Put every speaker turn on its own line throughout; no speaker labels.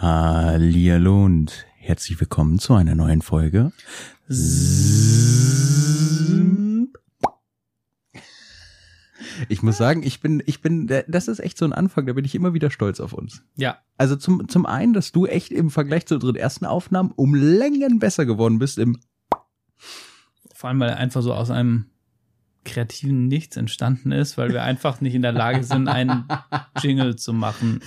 Hallihallo und herzlich willkommen zu einer neuen Folge. Ich muss sagen, ich bin, ich bin, das ist echt so ein Anfang, da bin ich immer wieder stolz auf uns.
Ja.
Also zum, zum einen, dass du echt im Vergleich zu unseren ersten Aufnahmen um Längen besser geworden bist im
Vor allem, weil er einfach so aus einem kreativen Nichts entstanden ist, weil wir einfach nicht in der Lage sind, einen Jingle zu machen.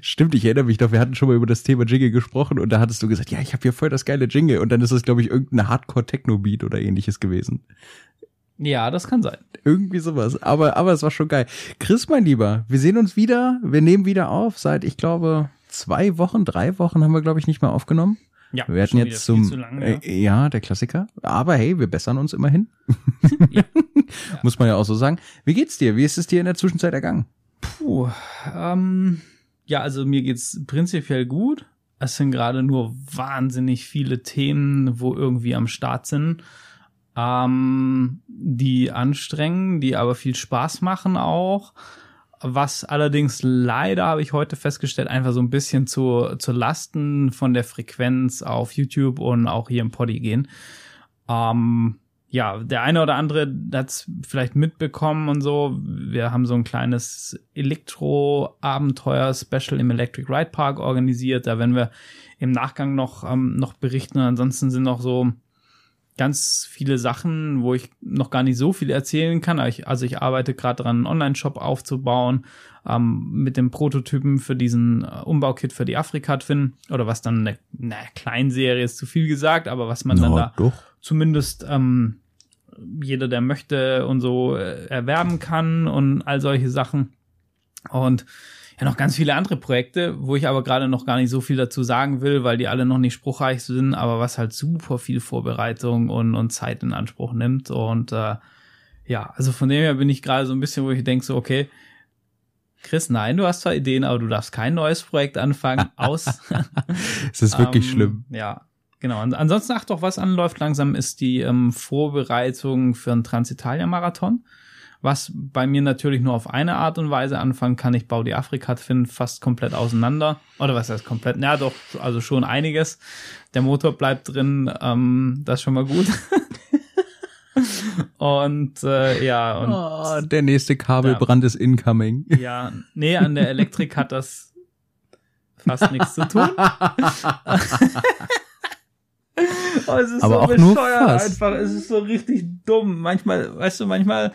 Stimmt, ich erinnere mich doch, wir hatten schon mal über das Thema Jingle gesprochen und da hattest du gesagt, ja, ich habe hier voll das geile Jingle und dann ist es, glaube ich, irgendeine Hardcore-Techno-Beat oder ähnliches gewesen.
Ja, das kann sein.
Irgendwie sowas. Aber, aber es war schon geil. Chris, mein Lieber, wir sehen uns wieder. Wir nehmen wieder auf. Seit, ich glaube, zwei Wochen, drei Wochen haben wir, glaube ich, nicht mehr aufgenommen.
Ja,
Wir hatten jetzt zum,
zu lang, ja.
äh, ja, der Klassiker. Aber hey, wir bessern uns immerhin.
Ja.
Muss man ja auch so sagen. Wie geht's dir? Wie ist es dir in der Zwischenzeit ergangen?
Puh, ähm, ja, also mir geht's prinzipiell gut. Es sind gerade nur wahnsinnig viele Themen, wo irgendwie am Start sind, ähm, die anstrengen, die aber viel Spaß machen auch. Was allerdings leider, habe ich heute festgestellt, einfach so ein bisschen zu, zu Lasten von der Frequenz auf YouTube und auch hier im Poddy gehen. Ähm, ja, der eine oder andere hat's vielleicht mitbekommen und so. Wir haben so ein kleines Elektro-Abenteuer-Special im Electric Ride Park organisiert. Da werden wir im Nachgang noch, ähm, noch berichten. Und ansonsten sind noch so ganz viele Sachen, wo ich noch gar nicht so viel erzählen kann. Ich, also ich arbeite gerade dran, einen Online-Shop aufzubauen ähm, mit dem Prototypen für diesen äh, Umbaukit für die Afrika-Twin oder was dann eine, eine Kleinserie ist zu viel gesagt, aber was man dann da
doch.
Zumindest ähm, jeder, der möchte und so äh, erwerben kann und all solche Sachen. Und ja, noch ganz viele andere Projekte, wo ich aber gerade noch gar nicht so viel dazu sagen will, weil die alle noch nicht spruchreich sind, aber was halt super viel Vorbereitung und, und Zeit in Anspruch nimmt. Und äh, ja, also von dem her bin ich gerade so ein bisschen, wo ich denke, so, okay, Chris, nein, du hast zwar Ideen, aber du darfst kein neues Projekt anfangen, aus.
Es ist wirklich
Ähm,
schlimm.
Ja, genau. Und ansonsten, ach doch, was anläuft langsam, ist die ähm, Vorbereitung für einen Transitalia-Marathon. Was bei mir natürlich nur auf eine Art und Weise anfangen kann. Ich baue die Afrika-Twin fast komplett auseinander. Oder was heißt komplett? Ja, doch, also schon einiges. Der Motor bleibt drin, ähm, das ist schon mal gut. und äh, ja, und
Oh, der nächste Kabelbrand ist incoming.
ja, nee, an der Elektrik hat das fast nichts zu tun. Oh, es ist
Aber
so
auch nur fast.
einfach. Es ist so richtig dumm. Manchmal, weißt du, manchmal,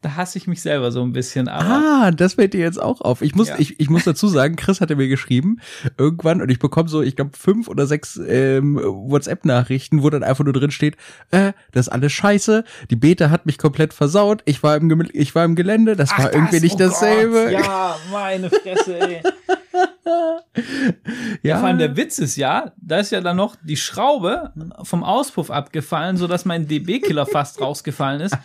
da hasse ich mich selber so ein bisschen. Aber
Ah, das fällt dir jetzt auch auf. Ich muss,
Ja.
ich, ich muss dazu sagen, Chris hatte mir geschrieben, irgendwann, und ich bekomme so, ich glaube, fünf oder sechs ähm, WhatsApp-Nachrichten, wo dann einfach nur drin steht, äh, das ist alles scheiße, die Beta hat mich komplett versaut, ich war im, ich war im Gelände, das war irgendwie
das-
nicht
oh
dasselbe.
Gott, ja, meine Fresse, ey.
ja.
Vor allem der Witz ist ja, da ist ja dann noch die Schraube vom Auspuff abgefallen, so dass mein DB-Killer fast rausgefallen ist.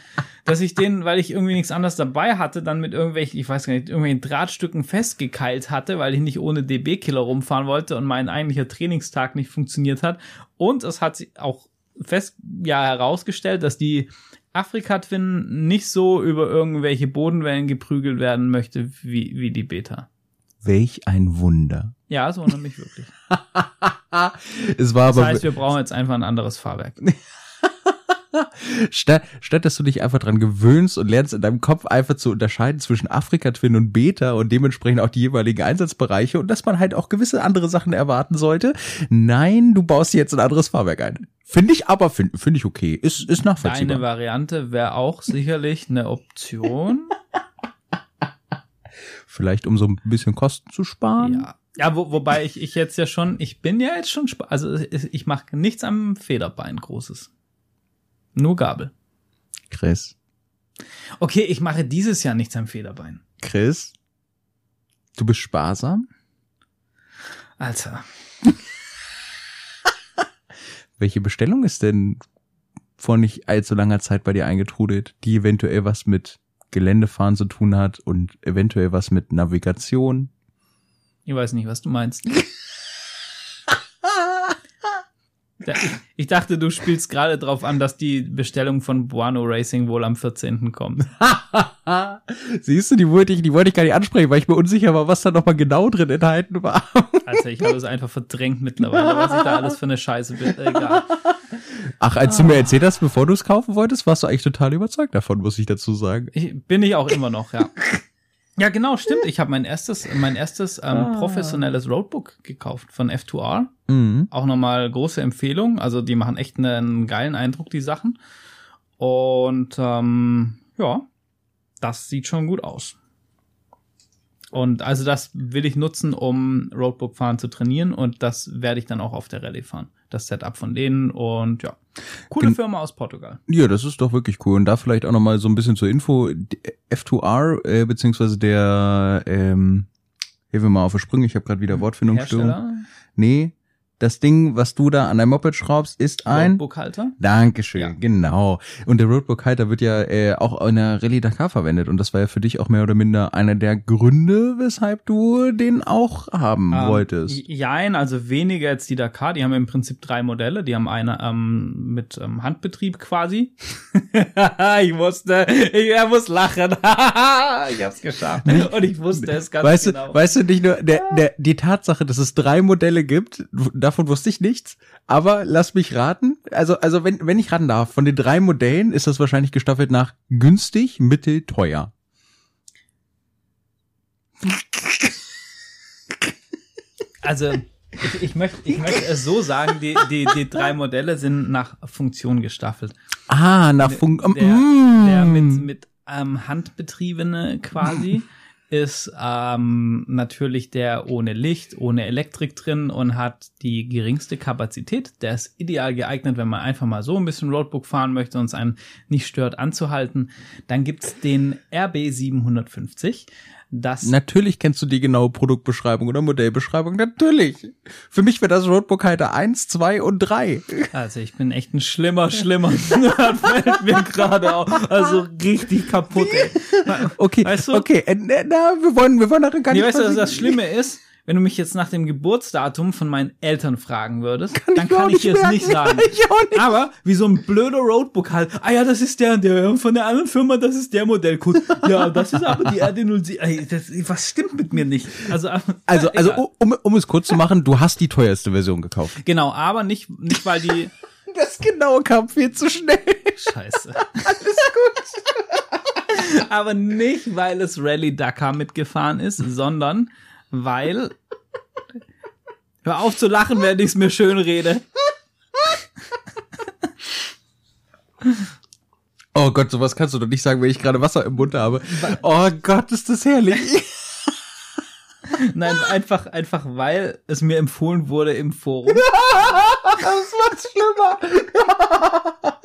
Dass ich den, weil ich irgendwie nichts anderes dabei hatte, dann mit irgendwelchen, ich weiß gar nicht, irgendwelchen Drahtstücken festgekeilt hatte, weil ich nicht ohne DB-Killer rumfahren wollte und mein eigentlicher Trainingstag nicht funktioniert hat. Und es hat sich auch fest, ja, herausgestellt, dass die Afrika-Twin nicht so über irgendwelche Bodenwellen geprügelt werden möchte wie, wie die Beta.
Welch ein Wunder.
Ja, wundert mich wirklich.
Es war
Das
aber,
heißt, wir brauchen jetzt einfach ein anderes Fahrwerk.
statt, statt dass du dich einfach dran gewöhnst und lernst in deinem Kopf einfach zu unterscheiden zwischen Afrika-Twin und Beta und dementsprechend auch die jeweiligen Einsatzbereiche und dass man halt auch gewisse andere Sachen erwarten sollte. Nein, du baust dir jetzt ein anderes Fahrwerk ein. Finde ich aber, finde find ich okay. Ist, ist nachvollziehbar.
Variante wäre auch sicherlich eine Option.
Vielleicht um so ein bisschen Kosten zu sparen.
Ja. Ja, wo, wobei ich, ich jetzt ja schon, ich bin ja jetzt schon, also ich ich mache nichts am Federbein Großes. Nur Gabel.
Chris.
Okay, ich mache dieses Jahr nichts am Federbein.
Chris. Du bist sparsam.
Alter.
Welche Bestellung ist denn vor nicht allzu langer Zeit bei dir eingetrudelt, die eventuell was mit Geländefahren zu tun hat und eventuell was mit Navigation?
Ich weiß nicht, was du meinst. Ich, dachte, du spielst gerade drauf an, dass die Bestellung von Buano Racing wohl am 14. kommt.
Siehst du, die wollte ich, die wollte ich gar nicht ansprechen, weil ich mir unsicher war, was da nochmal genau drin enthalten war.
Also ich habe es einfach verdrängt mittlerweile, was ich da alles für eine Scheiße bin. Egal.
Ach, als du mir erzählt hast, bevor du es kaufen wolltest, warst du eigentlich total überzeugt davon, muss ich dazu sagen.
Ich, bin ich auch immer noch, ja. Ja, genau, stimmt. Ich habe mein erstes, mein erstes ähm,
Ah.
professionelles Roadbook gekauft von F2R.
Mhm.
Auch nochmal große Empfehlung. Also die machen echt einen geilen Eindruck, die Sachen. Und ähm, ja, das sieht schon gut aus. Und also das will ich nutzen, um Roadbook fahren zu trainieren und das werde ich dann auch auf der Rallye fahren. Das Setup von denen und ja. Coole
Gen-
Firma aus Portugal.
Ja, das ist doch wirklich cool. Und da vielleicht auch nochmal so ein bisschen zur Info. Die F2R, äh, beziehungsweise der, ähm, hilf mir mal auf die Sprünge, ich habe gerade wieder Wortfindungsstörung.
Hersteller,
Nee, das Ding, was du da an dein Moped schraubst, ist ein...
Roadbook-Halter.
Dankeschön,
Ja.
genau. Und der Roadbook-Halter wird ja äh, auch in der Rallye Dakar verwendet. Und das war ja für dich auch mehr oder minder einer der Gründe, weshalb du den auch haben
Ähm,
wolltest.
Jein, also weniger als die Dakar. Die haben im Prinzip drei Modelle. Die haben eine ähm, mit ähm, Handbetrieb quasi. ich wusste, ich er muss lachen. ich hab's geschafft. Und ich wusste es ganz
Weißt
genau.
du, weißt du nicht nur, der, der, die Tatsache, dass es drei Modelle gibt, davon wusste ich nichts, aber lass mich raten. Also, also wenn, wenn ich raten darf, von den drei Modellen ist das wahrscheinlich gestaffelt nach günstig, mittel, teuer.
Also, ich, ich, möchte, ich möchte es so sagen, die, die, die drei Modelle sind nach Funktion gestaffelt.
Ah, nach Funk.
Der,
mm.
der mit, mit ähm, Handbetriebene quasi ist ähm, natürlich der ohne Licht, ohne Elektrik drin und hat die geringste Kapazität. Der ist ideal geeignet, wenn man einfach mal so ein bisschen Roadbook fahren möchte und es einen nicht stört anzuhalten. Dann gibt's den RB750 dass.
Natürlich kennst du die genaue Produktbeschreibung oder Modellbeschreibung. Natürlich. Für mich wäre das Roadbook Halter 1, 2 und 3.
Also ich bin echt ein schlimmer, schlimmer Nerd, fällt mir gerade auf. Also richtig kaputt, ey.
Okay,
weißt du?
okay, äh, na, wir wollen, wir wollen darin gar
nee,
nicht.
Weißt du, was das Schlimme ist? Wenn du mich jetzt nach dem Geburtsdatum von meinen Eltern fragen würdest,
Kann
dann
ich
kann ich
nicht
es nicht sagen.
Nicht.
Aber wie so ein blöder Roadbook halt. Ah ja, das ist der und der von der anderen Firma, das ist der Modellcode. Ja, das ist aber die RD07. Ey, das, was stimmt mit mir nicht? Also,
Also, also um, um es kurz zu machen, du hast die teuerste Version gekauft.
genau, aber nicht, nicht weil die
Das genaue kam viel zu schnell.
Scheiße. Alles gut. Aber nicht, weil es Rallye Dakar mitgefahren ist, sondern weil. Hör auf zu lachen, während ich es mir schön rede.
Oh Gott, sowas kannst du doch nicht sagen, wenn ich gerade Wasser im Mund habe. Oh Gott, ist das herrlich.
Nein, einfach, einfach weil es mir empfohlen wurde im Forum.
Das macht's schlimmer.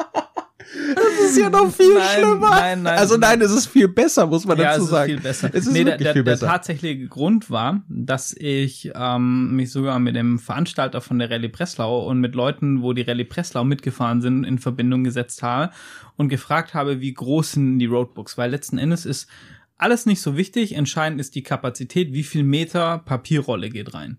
Das ist ja noch viel
Nein,
schlimmer.
nein, nein.
Also nein, es ist viel besser, muss man
Ja,
dazu
es ist
sagen.
viel besser.
Es ist
nee, der,
wirklich
der, der tatsächliche Grund war, dass ich ähm, mich sogar mit dem Veranstalter von der Rallye Breslau und mit Leuten, wo die Rallye Breslau mitgefahren sind, in Verbindung gesetzt habe und gefragt habe, wie groß sind die Roadbooks, weil letzten Endes ist alles nicht so wichtig. Entscheidend ist die Kapazität, wie viel Meter Papierrolle geht rein.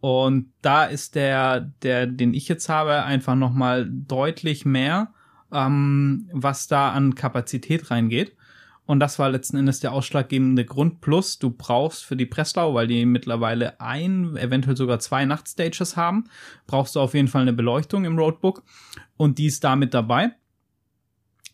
Und da ist der, der, den ich jetzt habe, einfach nochmal deutlich mehr, ähm, was da an Kapazität reingeht. Und das war letzten Endes der ausschlaggebende Grund. Plus, du brauchst für die Breslau, weil die mittlerweile ein, eventuell sogar zwei Nachtstages haben, brauchst du auf jeden Fall eine Beleuchtung im Roadbook. Und die ist da mit dabei.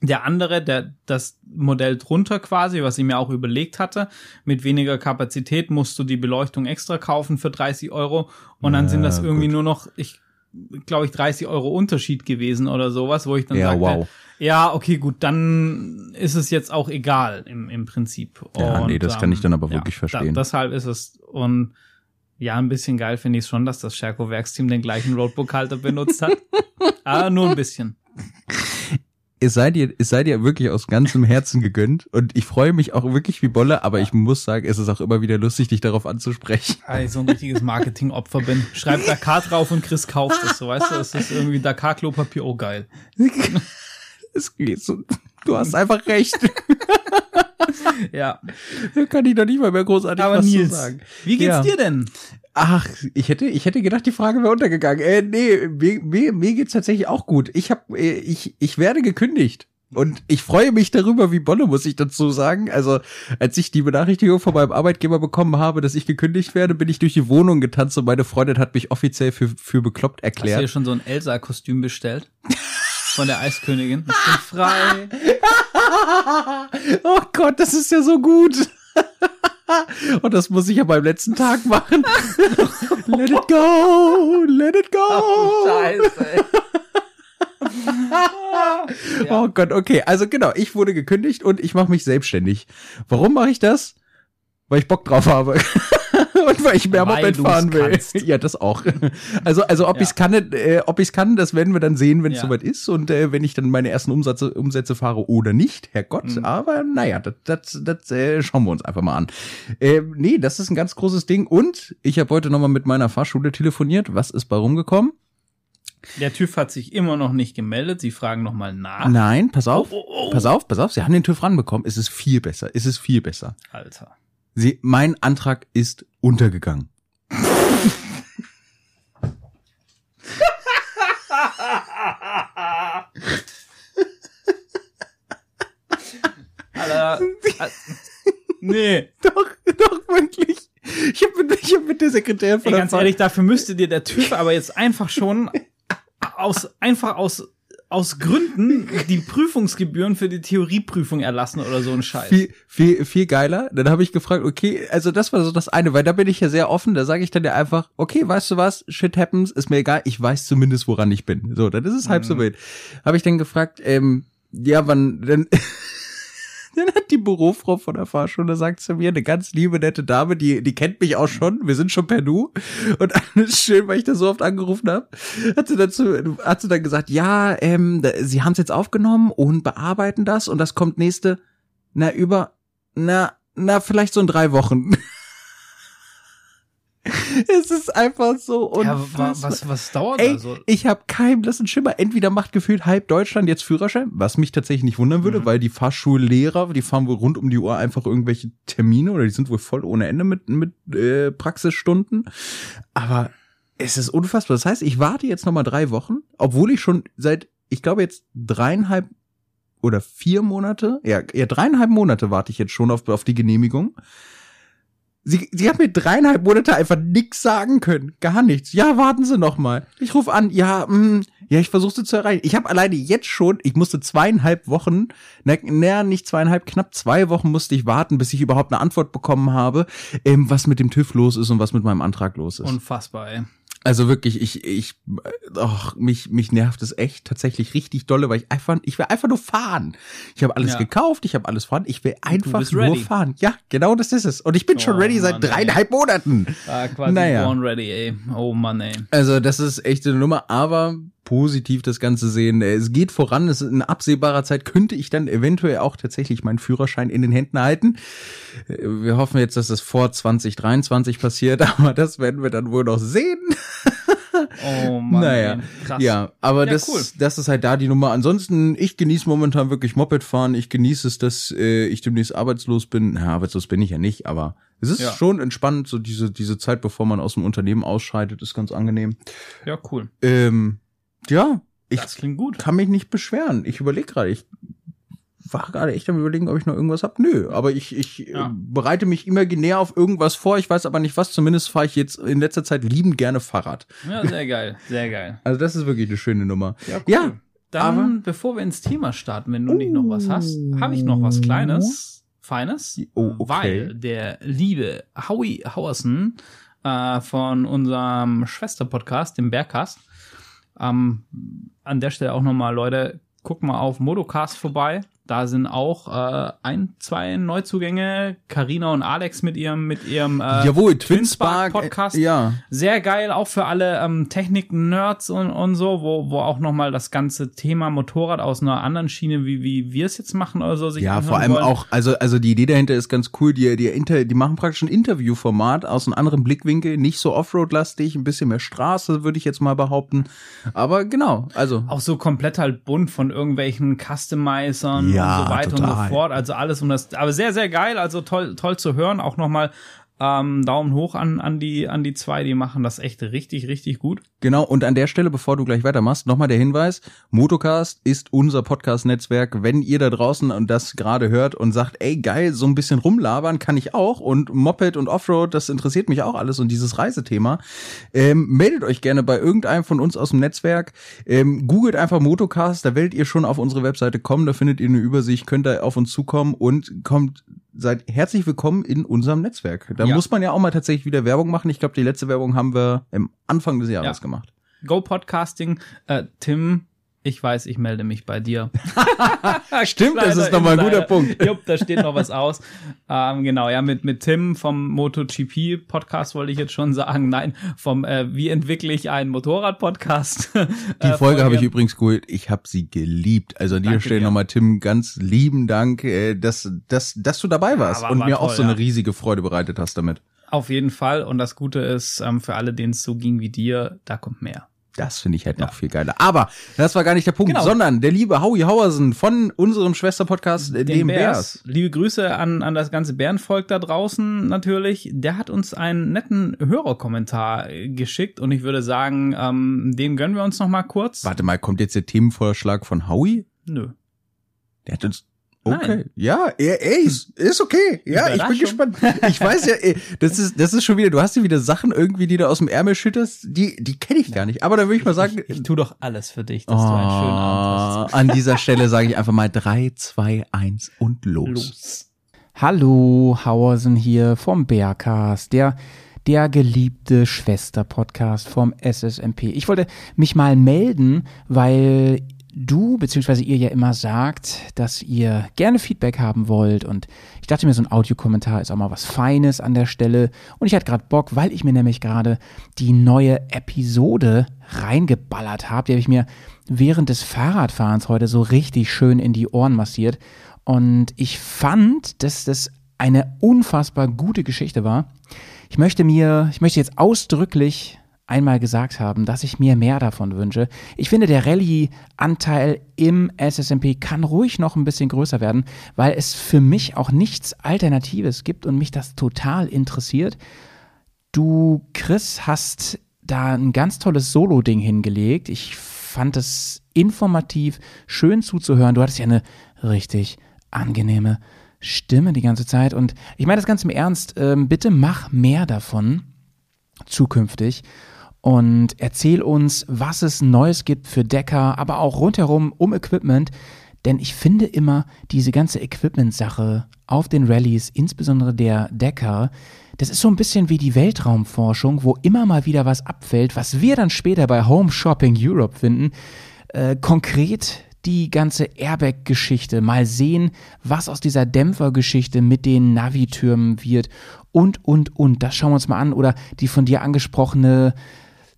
Der andere, der, das Modell drunter quasi, was ich mir auch überlegt hatte, mit weniger Kapazität musst du die Beleuchtung extra kaufen für 30 Euro. Und dann sind das irgendwie
gut.
nur noch, ich glaube ich, 30 Euro Unterschied gewesen oder sowas, wo ich dann
Ja,
sagte,
wow.
ja, okay, gut, dann ist es jetzt auch egal im, im Prinzip.
Ja, nee, das kann ich dann aber wirklich verstehen.
Da, deshalb ist es und ja, ein bisschen geil finde ich schon, dass das Scherko Werksteam den gleichen Roadbook-Halter benutzt hat. Aber nur ein bisschen.
Es sei dir, es sei dir wirklich aus ganzem Herzen gegönnt und ich freue mich auch wirklich wie Bolle, aber ich muss sagen, es ist auch immer wieder lustig, dich darauf anzusprechen.
Weil ich so ein richtiges Marketing-Opfer bin. Schreib Dakar drauf und Chris kauft es, so weißt du, es ist irgendwie Dakar-Klopapier, oh geil.
Es geht so, du hast einfach recht.
ja.
Da kann ich doch nicht mal mehr großartig
Aber
was
Nils,
zu sagen.
wie geht's
Ja.
dir denn?
Ach, ich hätte, ich hätte gedacht, die Frage wäre untergegangen. Äh, nee, mir, mir, mir geht's tatsächlich auch gut. Ich hab, äh, ich, ich werde gekündigt. Und ich freue mich darüber, wie Bolle, muss ich dazu sagen. Also, als ich die Benachrichtigung von meinem Arbeitgeber bekommen habe, dass ich gekündigt werde, bin ich durch die Wohnung getanzt und meine Freundin hat mich offiziell für, für bekloppt
Hast du dir
erklärt.
schon so ein Elsa-Kostüm bestellt? Von der Eiskönigin. Ich bin frei.
oh Gott, das ist ja so gut. Und das muss ich ja beim letzten Tag machen. let it go, let it go.
Scheiße.
Oh Gott, okay. Also genau, ich wurde gekündigt und ich mache mich selbstständig. Warum mache ich das? Weil ich Bock drauf habe. und weil ich mehr
Weil
Moped fahren will.
kannst.
Ja, das auch. Also, also ob
Ja.
ich's kann, äh, ob ich's kann, das werden wir dann sehen, wenn es
Ja.
soweit ist und äh, wenn ich dann meine ersten Umsätze, Umsätze fahre oder nicht, Herrgott.
Mhm.
Aber naja, das, das, das äh, schauen wir uns einfach mal an. Äh, nee, das ist ein ganz großes Ding. Und ich habe heute nochmal mit meiner Fahrschule telefoniert. Was ist bei rumgekommen?
Der TÜV hat sich immer noch nicht gemeldet. Sie fragen nochmal nach.
Nein, pass auf.
Oh, oh, oh.
Pass auf, pass auf, sie haben den TÜV ranbekommen. Es ist viel besser. Es ist viel besser.
Alter.
Sie, mein Antrag ist untergegangen.
Alter. Al- nee.
Doch, doch, wirklich. Ich habe mit, ich hab mit der Sekretärin
Ey,
von der
ganz ehrlich, dafür müsste dir der TÜV aber jetzt einfach schon aus, einfach aus, aus Gründen die Prüfungsgebühren für die Theorieprüfung erlassen oder so ein Scheiß.
viel, viel, viel geiler. Dann habe ich gefragt, okay, also das war so das eine, weil da bin ich ja sehr offen. Da sage ich dann ja einfach, okay, weißt du was, shit happens, ist mir egal, ich weiß zumindest, woran ich bin. So, dann ist es halb so
Mhm.
wild. Habe ich dann gefragt, ähm, ja, wann, dann, dann hat die Bürofrau von der Fahrschule sagt zu mir, eine ganz liebe, nette Dame, die, die kennt mich auch schon, wir sind schon per Du. Und alles schön, weil ich da so oft angerufen habe, hat sie dazu, hat sie dann gesagt, ja, ähm, sie haben es jetzt aufgenommen und bearbeiten das und das kommt nächste, na, über, na, na, vielleicht so in drei Wochen. Es ist einfach so
ja,
unfassbar.
wa- was, was dauert
Ey,
da so?
ich habe keinen blassen Schimmer. Entweder macht gefühlt halb Deutschland jetzt Führerschein, was mich tatsächlich nicht wundern würde,
Mhm.
weil die Fahrschullehrer, die fahren wohl rund um die Uhr einfach irgendwelche Termine oder die sind wohl voll ohne Ende mit, mit äh, Praxisstunden. Aber es ist unfassbar. Das heißt, ich warte jetzt noch mal drei Wochen, obwohl ich schon seit, ich glaube jetzt dreieinhalb oder vier Monate, ja, ja dreieinhalb Monate warte ich jetzt schon auf, auf die Genehmigung. Sie, sie hat mir dreieinhalb Monate einfach nix sagen können. Gar nichts. Ja, warten Sie noch mal. Ich rufe an. Ja, mh, ja, ich versuche sie zu erreichen. Ich habe alleine jetzt schon, ich musste zweieinhalb Wochen, na, na, nicht zweieinhalb, knapp zwei Wochen musste ich warten, bis ich überhaupt eine Antwort bekommen habe, ähm, was mit dem TÜV los ist und was mit meinem Antrag los ist.
Unfassbar, ey.
Also wirklich, ich, ich, ach, mich, mich nervt es echt tatsächlich richtig dolle, weil ich einfach, ich will einfach nur fahren. Ich habe alles
Ja.
gekauft, ich habe alles vorhanden, ich will einfach nur
ready.
fahren. Ja, genau das ist es. Und ich bin schon
Oh,
ready seit
Mann,
dreieinhalb Monaten.
Ah, quasi
Naja.
born ready, ey. Oh Mann, ey.
Also das ist echt eine Nummer, aber positiv das Ganze sehen. Es geht voran, es ist in absehbarer Zeit könnte ich dann eventuell auch tatsächlich meinen Führerschein in den Händen halten. Wir hoffen jetzt, dass das vor 2023 passiert, aber das werden wir dann wohl noch sehen.
Oh Mann,
naja,
krass.
ja, aber
Ja,
das,
cool.
das ist halt da die Nummer. Ansonsten, ich genieße momentan wirklich Moped fahren. Ich genieße es, dass äh, ich demnächst arbeitslos bin. Na, arbeitslos bin ich ja nicht, aber es ist
Ja.
schon entspannt, so diese, diese Zeit, bevor man aus dem Unternehmen ausscheidet, ist ganz angenehm.
Ja, cool.
Ähm, ja, ich
das klingt gut.
kann mich nicht beschweren. Ich überlege gerade, ich war gerade echt am überlegen, ob ich noch irgendwas hab. Nö, aber ich, ich
Ja.
äh, bereite mich imaginär auf irgendwas vor. Ich weiß aber nicht was. Zumindest fahre ich jetzt in letzter Zeit liebend gerne Fahrrad.
Ja, sehr geil, sehr geil.
Also das ist wirklich eine schöne Nummer.
Ja, cool.
Ja,
Dann,
aber-
bevor wir ins Thema starten, wenn du nicht noch was hast, habe ich noch was Kleines, Feines,
Oh, okay.
weil der liebe Howie Hauersen äh, von unserem Schwesterpodcast, dem Bergcast, ähm, an der Stelle auch nochmal, Leute, guckt mal auf Modocast vorbei. Da sind auch äh, ein, zwei Neuzugänge, Karina und Alex mit ihrem mit ihrem äh,
Jawohl,
Twinspark
Twinspark
Podcast.
Äh, ja.
Sehr geil, auch für alle ähm, Technik-Nerds und, und so, wo, wo auch nochmal das ganze Thema Motorrad aus einer anderen Schiene, wie, wie wir es jetzt machen oder so, sich
Ja, vor allem
wollen.
auch, also, also die Idee dahinter ist ganz cool. Die, die, Inter, die machen praktisch ein Interviewformat aus einem anderen Blickwinkel, nicht so Offroad-lastig, ein bisschen mehr Straße, würde ich jetzt mal behaupten. Aber genau, also.
Auch so komplett halt bunt von irgendwelchen Customizern
Ja,
und so weiter und
total.
so fort. Also alles um das, aber sehr, sehr geil, also toll, toll zu hören. Auch nochmal ähm, Daumen hoch an, an die, an die zwei, die machen das echt richtig, richtig gut.
Genau, und an der Stelle, bevor du gleich weitermachst, nochmal der Hinweis, Motocast ist unser Podcast-Netzwerk. Wenn ihr da draußen und das gerade hört und sagt, ey geil, so ein bisschen rumlabern kann ich auch und Moped und Offroad, das interessiert mich auch alles und dieses Reisethema, ähm, meldet euch gerne bei irgendeinem von uns aus dem Netzwerk. Ähm, googelt einfach Motocast, da werdet ihr schon auf unsere Webseite kommen, da findet ihr eine Übersicht, könnt da auf uns zukommen und kommt seid herzlich willkommen in unserem Netzwerk. Da
Ja.
muss man ja auch mal tatsächlich wieder Werbung machen. Ich glaube, die letzte Werbung haben wir am Anfang des Jahres
Ja.
gemacht.
Go Podcasting, äh, Tim, ich weiß, ich melde mich bei dir.
Stimmt, das ist nochmal ein guter Punkt.
Jupp, da steht noch was aus. Ähm, genau, ja, mit, mit Tim vom MotoGP Podcast wollte ich jetzt schon sagen. Nein, vom äh, Wie entwickle ich einen Motorrad-Podcast.
Die
Äh,
Folge habe ich übrigens geholt. Ich habe sie geliebt. Also an dieser
Danke
Stelle nochmal, Tim, ganz lieben Dank, äh, dass, dass, dass du dabei warst
war-
und
war
mir auch
toll,
so eine
ja.
riesige Freude bereitet hast damit.
Auf jeden Fall. Und das Gute ist, ähm, für alle, denen es so ging wie dir, da kommt mehr.
Das finde ich halt
Ja.
noch viel geiler. Aber das war gar nicht der Punkt,
Genau.
sondern der liebe Howie Hauersen von unserem Schwesterpodcast, äh, dem Bears.
Liebe Grüße an, an das ganze Bärenvolk da draußen natürlich. Der hat uns einen netten Hörerkommentar äh, geschickt und ich würde sagen, ähm, den gönnen wir uns noch mal kurz.
Warte mal, kommt jetzt der Themenvorschlag von Howie?
Nö.
Der hat uns. Okay.
Nein.
Ja, ey, ist, ist okay. Ja, ich bin gespannt. Ich weiß ja, ey, das ist, das ist schon wieder, du hast dir wieder Sachen irgendwie, die du aus dem Ärmel schütterst, die, die kenne ich gar nicht. Aber da würde ich mal sagen,
Ich, ich tu doch alles für dich, dass du einen schönen Abend
Oh, an dieser Stelle sage ich einfach mal drei, zwei, eins und los.
hast. Los.
Hallo, Hauersen hier vom Bearcast, der der geliebte Schwester-Podcast vom SSMP. Ich wollte mich mal melden, weil du bzw. ihr ja immer sagt, dass ihr gerne Feedback haben wollt und ich dachte mir, so ein Audiokommentar ist auch mal was Feines an der Stelle und ich hatte gerade Bock, weil ich mir nämlich gerade die neue Episode reingeballert habe, die habe ich mir während des Fahrradfahrens heute so richtig schön in die Ohren massiert und ich fand, dass das eine unfassbar gute Geschichte war. Ich möchte mir, ich möchte jetzt ausdrücklich einmal gesagt haben, dass ich mir mehr davon wünsche. Ich finde, der Rallye-Anteil im SSMP kann ruhig noch ein bisschen größer werden, weil es für mich auch nichts Alternatives gibt und mich das total interessiert. Du, Chris, hast da ein ganz tolles Solo-Ding hingelegt. Ich fand es informativ, schön zuzuhören. Du hattest ja eine richtig angenehme Stimme die ganze Zeit. Und ich meine das ganz im Ernst, ähm, bitte mach mehr davon zukünftig und erzähl uns, was es Neues gibt für Decker, aber auch rundherum um Equipment. Denn ich finde immer diese ganze Equipment-Sache auf den Rallyes, insbesondere der Decker, das ist so ein bisschen wie die Weltraumforschung, wo immer mal wieder was abfällt, was wir dann später bei Home Shopping Europe finden. Äh, konkret die ganze Airbag-Geschichte, mal sehen, was aus dieser Dämpfergeschichte mit den Navitürmen wird und, und, und. Das schauen wir uns mal an. Oder die von dir angesprochene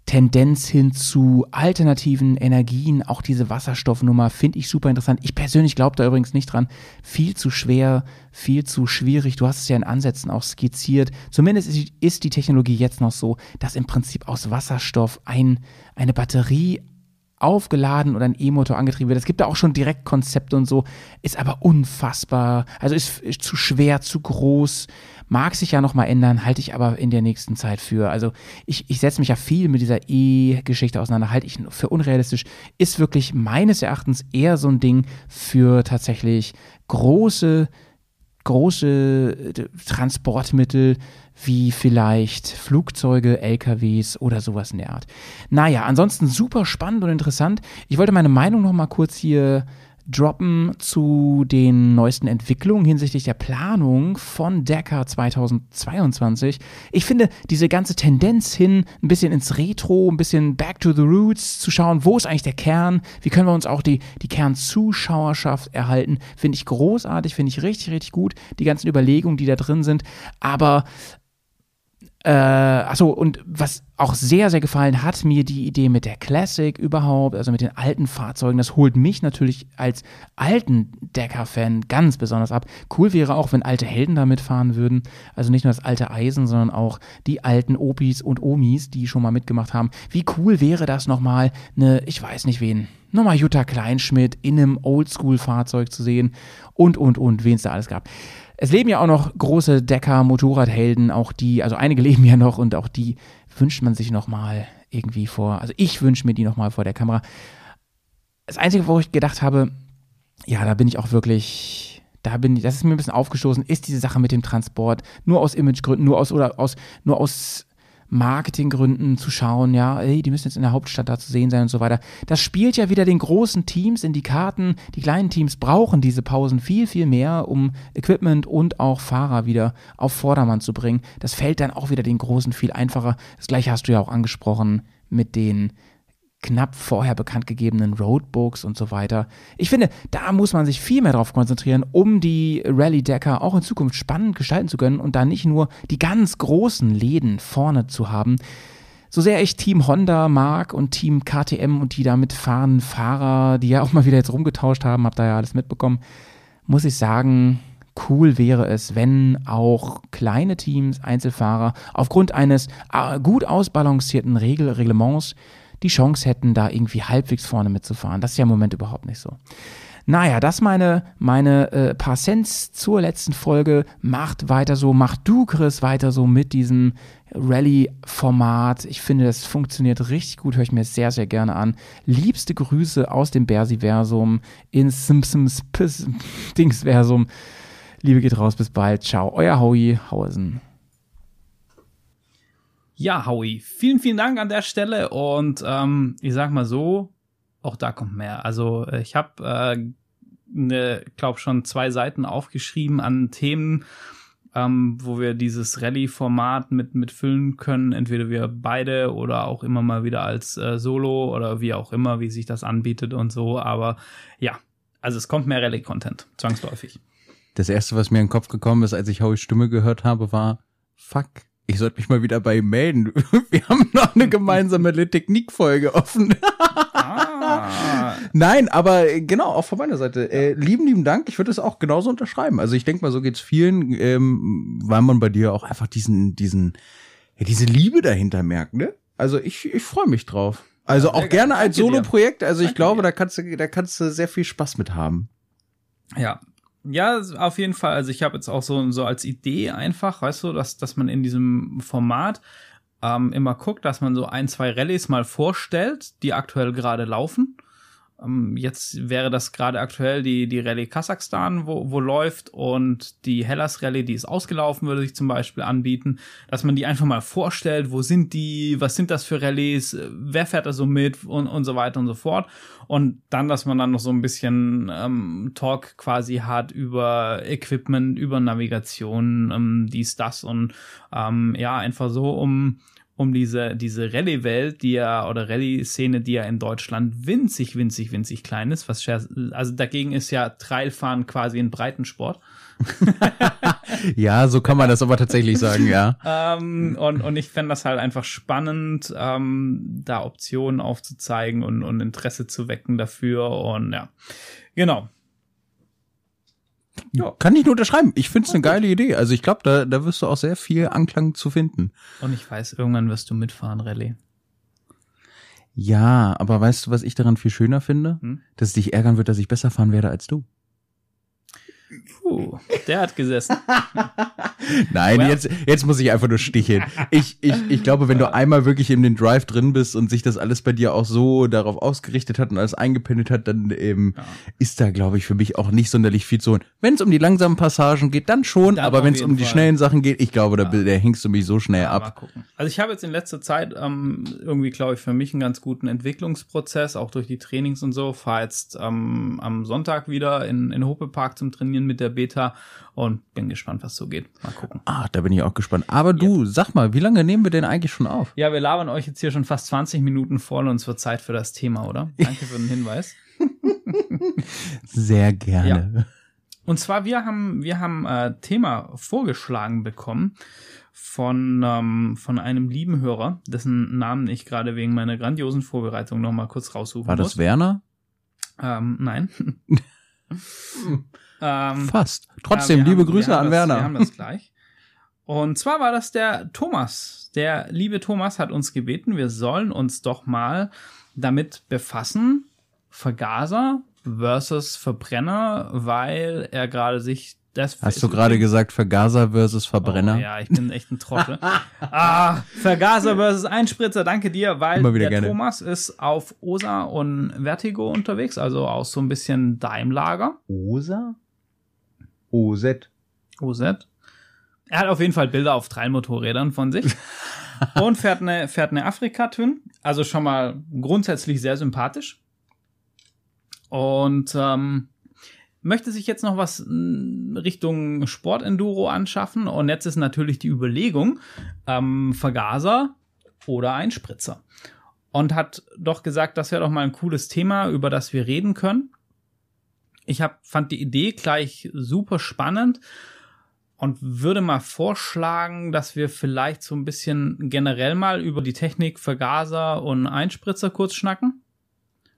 Tendenz hin zu alternativen Energien, auch diese Wasserstoffnummer, finde ich super interessant. Ich persönlich glaube da übrigens nicht dran. Viel zu schwer, viel zu schwierig. Du hast es ja in Ansätzen auch skizziert. Zumindest ist, die Technologie jetzt noch so, dass im Prinzip aus Wasserstoff ein, eine Batterie aufgeladen oder ein E-Motor angetrieben wird. Es gibt da auch schon Direktkonzepte und so, ist aber unfassbar, also ist, ist zu schwer, zu groß, mag sich ja nochmal ändern, halte ich aber in der nächsten Zeit für. Also ich, ich setze mich ja viel mit dieser E-Geschichte auseinander, halte ich für unrealistisch, ist wirklich meines Erachtens eher so ein Ding für tatsächlich große große äh, Transportmittel wie vielleicht Flugzeuge, LKWs oder sowas in der Art. Naja, ansonsten super spannend und interessant. Ich wollte meine Meinung noch mal kurz hier droppen zu den neuesten Entwicklungen hinsichtlich der Planung von Dakar 2022. Ich finde diese ganze Tendenz hin, ein bisschen ins Retro, ein bisschen back to the roots, zu schauen, wo ist eigentlich der Kern, wie können wir uns auch die, die Kernzuschauerschaft erhalten, finde ich großartig, finde ich richtig, richtig gut, die ganzen Überlegungen, die da drin sind. Aber Äh, achso, und was auch sehr, sehr gefallen hat, mir die Idee mit der Classic überhaupt, also mit den alten Fahrzeugen, das holt mich natürlich als alten Decker-Fan ganz besonders ab. Cool wäre auch, wenn alte Helden damit fahren würden. Also nicht nur das alte Eisen, sondern auch die alten Opis und Omis, die schon mal mitgemacht haben. Wie cool wäre das nochmal, eine, ich weiß nicht wen, nochmal Jutta Kleinschmidt in einem Oldschool-Fahrzeug zu sehen und, und, und, wen es da alles gab. Es leben ja auch noch große Decker, Motorradhelden, auch die, also einige leben ja noch und auch die wünscht man sich nochmal irgendwie vor, also ich wünsche mir die nochmal vor der Kamera. Das Einzige, wo ich gedacht habe, ja, da bin ich auch wirklich, da bin ich, das ist mir ein bisschen aufgestoßen, ist diese Sache mit dem Transport, nur aus Imagegründen, nur aus, oder aus, nur aus Marketinggründen zu schauen, ja, ey, die müssen jetzt in der Hauptstadt da zu sehen sein und so weiter. Das spielt ja wieder den großen Teams in die Karten. Die kleinen Teams brauchen diese Pausen viel, viel mehr, um Equipment und auch Fahrer wieder auf Vordermann zu bringen. Das fällt dann auch wieder den großen viel einfacher. Das gleiche hast du ja auch angesprochen mit den knapp vorher bekannt gegebenen Roadbooks und so weiter. Ich finde, da muss man sich viel mehr darauf konzentrieren, um die Rally Decker auch in Zukunft spannend gestalten zu können und da nicht nur die ganz großen Läden vorne zu haben. So sehr ich Team Honda mag und Team KTM und die damit fahren Fahrer, die ja auch mal wieder jetzt rumgetauscht haben, hab da ja alles mitbekommen, muss ich sagen, cool wäre es, wenn auch kleine Teams, Einzelfahrer aufgrund eines äh, gut ausbalancierten Regel Reglements die Chance hätten, da irgendwie halbwegs vorne mitzufahren. Das ist ja im Moment überhaupt nicht so. Naja, das meine, meine äh, paar Cents zur letzten Folge. Macht weiter so, mach du, Chris, weiter so mit diesem Rally-Format. Ich finde, das funktioniert richtig gut, höre ich mir sehr, sehr gerne an. Liebste Grüße aus dem Bersiversum ins Simpsons Dingsversum. Liebe geht raus, bis bald. Ciao, euer Howie Hausen.
Ja, Howie, vielen, vielen Dank an der Stelle und ähm, ich sag mal so, auch da kommt mehr. Also äh, ich habe, äh, ne, glaube schon zwei Seiten aufgeschrieben an Themen, ähm, wo wir dieses Rallye-Format mit mit füllen können. Entweder wir beide oder auch immer mal wieder als äh, Solo oder wie auch immer, wie sich das anbietet und so. Aber ja, also es kommt mehr Rallye-Content, zwangsläufig.
Das erste, was mir in den Kopf gekommen ist, als ich Howies Stimme gehört habe, war Fuck, ich sollte mich mal wieder bei ihm melden. Wir haben noch eine gemeinsame Technikfolge offen. ah. Nein, aber äh, genau, auch von meiner Seite. Äh, lieben, lieben Dank. Ich würde es auch genauso unterschreiben. Also ich denke mal, so geht's vielen, ähm, weil man bei dir auch einfach diesen, diesen, ja, diese Liebe dahinter merkt, ne? Also ich, ich freue mich drauf. Also ja, auch gerne als Solo-Projekt. Also ich glaube, dir. da kannst du, da kannst du sehr viel Spaß mit haben.
Ja, ja, auf jeden Fall. Also ich habe jetzt auch so, so als Idee einfach, weißt du, dass, dass man in diesem Format ähm, immer guckt, dass man so ein, zwei Rallyes mal vorstellt, die aktuell gerade laufen jetzt wäre das gerade aktuell die, die Rallye Kasachstan, wo, wo läuft und die Hellas Rallye, die ist ausgelaufen, würde sich zum Beispiel anbieten, dass man die einfach mal vorstellt, wo sind die, was sind das für Rallyes, wer fährt da so mit und, und so weiter und so fort. Und dann, dass man dann noch so ein bisschen ähm, Talk quasi hat über Equipment, über Navigation, ähm, dies, das und ähm, ja, einfach so, um um diese, diese Rallye-Welt, die ja, oder Rallye-Szene, die ja in Deutschland winzig, winzig, winzig klein ist. Was, also dagegen ist ja Trailfahren quasi ein Breitensport.
ja, so kann man das aber tatsächlich sagen, ja.
ähm, und, und ich fände das halt einfach spannend, ähm, da Optionen aufzuzeigen und, und Interesse zu wecken dafür. Und ja, genau.
Ja. Kann ich nur unterschreiben. Ich finde es eine geile Idee. Also ich glaube, da, da wirst du auch sehr viel Anklang zu finden.
Und ich weiß, irgendwann wirst du mitfahren, Rallye.
Ja, aber weißt du, was ich daran viel schöner finde? Hm? Dass es dich ärgern wird, dass ich besser fahren werde als du.
Puh, der hat gesessen.
Nein, well. jetzt, jetzt muss ich einfach nur sticheln. Ich, ich, ich glaube, wenn du einmal wirklich in den Drive drin bist und sich das alles bei dir auch so darauf ausgerichtet hat und alles eingependelt hat, dann ähm, ja. ist da, glaube ich, für mich auch nicht sonderlich viel zu holen. Wenn es um die langsamen Passagen geht, dann schon, dann aber wenn es um die Fall. schnellen Sachen geht, ich glaube, ja. da, da hängst du mich so schnell ja, ab.
Also ich habe jetzt in letzter Zeit ähm, irgendwie, glaube ich, für mich einen ganz guten Entwicklungsprozess, auch durch die Trainings und so. Fahr jetzt ähm, am Sonntag wieder in, in Hope Park zum Trainieren mit der Beta und bin gespannt, was so geht. Mal gucken.
Ah, da bin ich auch gespannt. Aber du, ja. sag mal, wie lange nehmen wir denn eigentlich schon auf?
Ja, wir labern euch jetzt hier schon fast 20 Minuten voll und es wird Zeit für das Thema, oder? Danke für den Hinweis.
Sehr gerne. Ja.
Und zwar, wir haben, wir haben äh, Thema vorgeschlagen bekommen von, ähm, von einem lieben Hörer, dessen Namen ich gerade wegen meiner grandiosen Vorbereitung nochmal kurz raussuchen
War
muss.
das Werner?
Ähm, nein. ähm,
Fast. Trotzdem,
ja,
liebe
haben-
Grüße an
das,
Werner.
Wir haben das gleich. Und zwar war das der Thomas. Der liebe Thomas hat uns gebeten, wir sollen uns doch mal damit befassen, Vergaser versus Verbrenner, weil er gerade sich das
Hast du gerade gesagt Vergaser versus Verbrenner?
Oh, ja, ich bin echt ein Trottel. ah, Vergaser versus Einspritzer, danke dir, weil
Immer wieder
der
gerne.
Thomas ist auf OSA und Vertigo unterwegs, also aus so ein bisschen Daimlager.
OSA? OZ.
OZ. Er hat auf jeden Fall Bilder auf Trailmotorrädern von sich und fährt eine, fährt eine Afrika-Twin. Also schon mal grundsätzlich sehr sympathisch. Und ähm, möchte sich jetzt noch was mh, Richtung Sportenduro anschaffen. Und jetzt ist natürlich die Überlegung, ähm, Vergaser oder Einspritzer. Und hat doch gesagt, das wäre doch mal ein cooles Thema, über das wir reden können. Ich hab, fand die Idee gleich super spannend und würde mal vorschlagen, dass wir vielleicht so ein bisschen generell mal über die Technik Vergaser und Einspritzer kurz schnacken.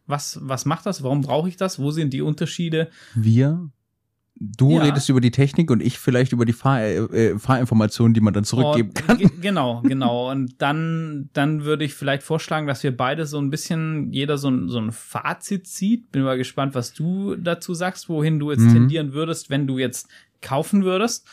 Was, was macht das? Warum brauche ich das? Wo sind die Unterschiede?
Wir? Du
Ja.
redest über die Technik und ich vielleicht über die Fahr äh, Fahrinformationen, die man dann zurückgeben
Und-
kann.
ge- Genau, genau. Und dann, dann würde ich vielleicht vorschlagen, dass wir beide so ein bisschen, jeder so ein, so ein Fazit zieht. Bin mal gespannt, was du dazu sagst, wohin du jetzt
Mhm.
tendieren würdest, wenn du jetzt kaufen würdest.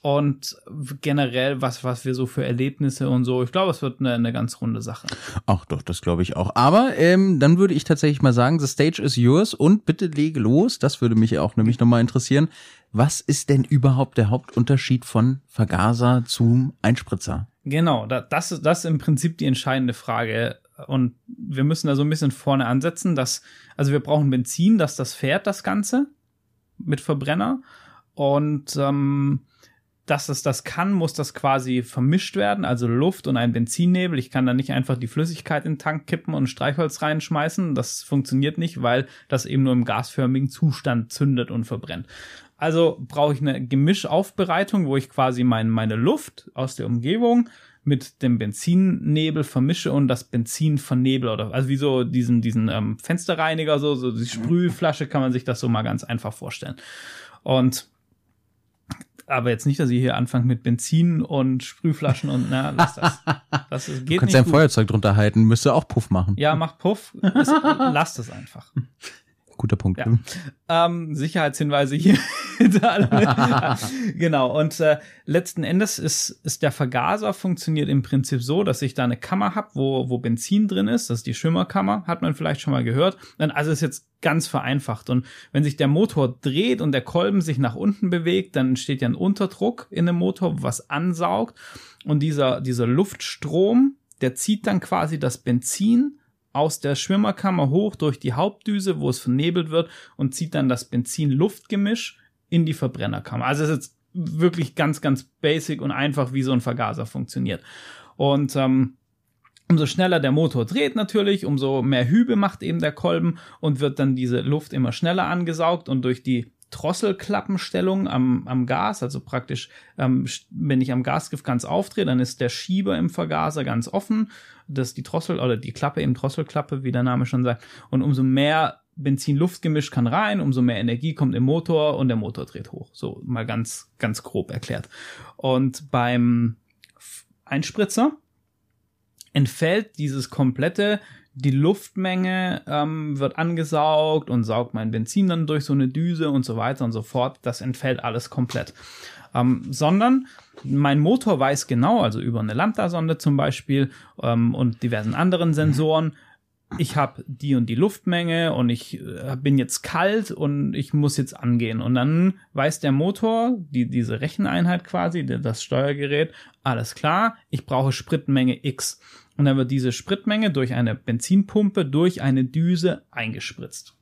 Und generell, was, was wir so für Erlebnisse und so. Ich glaube, es wird eine, eine ganz runde Sache.
Ach doch, das glaube ich auch. Aber ähm, dann würde ich tatsächlich mal sagen, the stage is yours und bitte lege los. Das würde mich auch nämlich nochmal interessieren. Was ist denn überhaupt der Hauptunterschied von Vergaser zum Einspritzer?
Genau, da, das, ist- das ist im Prinzip die entscheidende Frage. Und wir müssen da so ein bisschen vorne ansetzen, dass, also wir brauchen Benzin, dass das fährt, das Ganze, mit Verbrenner. Und ähm, dass es das kann, muss das quasi vermischt werden, also Luft und ein Benzinnebel. Ich kann da nicht einfach die Flüssigkeit in den Tank kippen und Streichholz reinschmeißen. Das funktioniert nicht, weil das eben nur im gasförmigen Zustand zündet und verbrennt. Also brauche ich eine Gemischaufbereitung, wo ich quasi mein, meine Luft aus der Umgebung mit dem Benzinnebel vermische und das Benzin vernebel oder also wie so diesen diesen ähm, Fensterreiniger so so die Sprühflasche kann man sich das so mal ganz einfach vorstellen. Und aber jetzt nicht, dass ihr hier anfangt mit Benzin und Sprühflaschen und na, lass das. Das ist,
Du
geht
kannst
nicht
ja ein
gut.
Feuerzeug drunter halten, müsste auch Puff machen.
Ja, macht Puff. Es, lasst es einfach.
Guter Punkt.
Ja. Ähm, Sicherheitshinweise hier. genau. Und äh, letzten Endes ist, ist der Vergaser funktioniert im Prinzip so, dass ich da eine Kammer habe, wo, wo Benzin drin ist. Das ist die Schimmerkammer, hat man vielleicht schon mal gehört. Dann- Also ist jetzt ganz vereinfacht. Und wenn sich der Motor dreht und der Kolben sich nach unten bewegt, dann entsteht ja ein Unterdruck in dem Motor, was ansaugt. Und dieser, dieser Luftstrom, der zieht dann quasi das Benzin aus der Schwimmerkammer hoch durch die Hauptdüse, wo es vernebelt wird und zieht dann das Benzin-Luftgemisch in die Verbrennerkammer. Also es ist jetzt wirklich ganz, ganz basic und einfach, wie so ein Vergaser funktioniert. Und ähm, umso schneller der Motor dreht natürlich, umso mehr Hübe macht eben der Kolben und wird dann diese Luft immer schneller angesaugt und durch die Drosselklappenstellung am, am Gas, also praktisch, ähm, wenn ich am Gasgriff ganz aufdrehe, dann ist der Schieber im Vergaser ganz offen, das ist die Drossel oder die Klappe eben Drosselklappe, wie der Name schon sagt, und umso mehr Benzin-Luftgemisch kann rein, umso mehr Energie kommt im Motor und der Motor dreht hoch. So mal ganz, ganz grob erklärt. Und beim Einspritzer entfällt dieses komplette, die Luftmenge ähm, wird angesaugt und saugt mein Benzin dann durch so eine Düse und so weiter und so fort. Das entfällt alles komplett. Ähm, sondern mein Motor weiß genau, also über eine Lambda-Sonde zum Beispiel ähm, und diversen anderen Sensoren, ich habe die und die Luftmenge und ich äh, bin jetzt kalt und ich muss jetzt angehen. Und dann weiß der Motor, die, diese Recheneinheit quasi, das Steuergerät, alles klar, ich brauche Spritmenge X. Und dann wird diese Spritmenge durch eine Benzinpumpe durch eine Düse eingespritzt.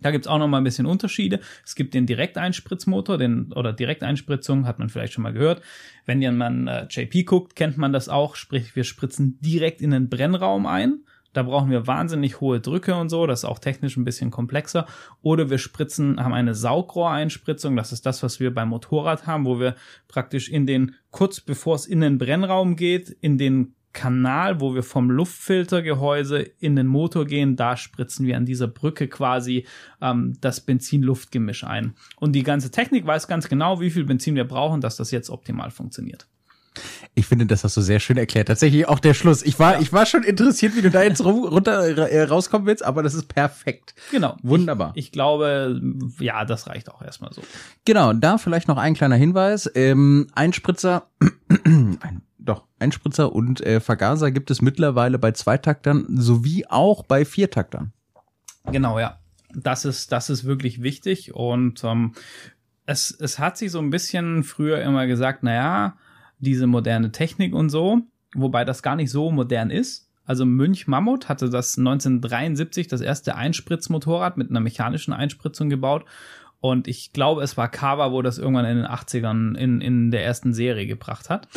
Da gibt's auch noch mal ein bisschen Unterschiede. Es gibt den Direkteinspritzmotor, den oder Direkteinspritzung, hat man vielleicht schon mal gehört. Wenn man äh, JP guckt, kennt man das auch. Sprich, wir spritzen direkt in den Brennraum ein. Da brauchen wir wahnsinnig hohe Drücke und so. Das ist auch technisch ein bisschen komplexer. Oder wir spritzen, haben eine Saugrohreinspritzung. Das ist das, was wir beim Motorrad haben, wo wir praktisch in den, kurz bevor es in den Brennraum geht, in den Kanal, wo wir vom Luftfiltergehäuse in den Motor gehen, da spritzen wir an dieser Brücke quasi ähm, das Benzin-Luft-Gemisch ein. Und die ganze Technik weiß ganz genau, wie viel Benzin wir brauchen, dass das jetzt optimal funktioniert.
Ich finde, das hast du sehr schön erklärt. Tatsächlich auch der Schluss. Ich war, ja. ich war schon interessiert, wie du da jetzt runter äh, rauskommen willst, aber das ist perfekt.
Genau.
Wunderbar.
Ich, ich, glaube, ja, das reicht auch erstmal so.
Genau. Da vielleicht noch ein kleiner Hinweis. Ähm, Einspritzer, ein doch, Einspritzer und äh, Vergaser gibt es mittlerweile bei Zweitaktern sowie auch bei Viertaktern.
Genau, ja. Das ist, das ist wirklich wichtig und ähm, es, es hat sich so ein bisschen früher immer gesagt, naja, diese moderne Technik und so, wobei das gar nicht so modern ist. Also Münch Mammut hatte das 1973 das erste Einspritzmotorrad mit einer mechanischen Einspritzung gebaut und ich glaube, es war Kawa, wo das irgendwann in den 80ern in, in der ersten Serie gebracht hat.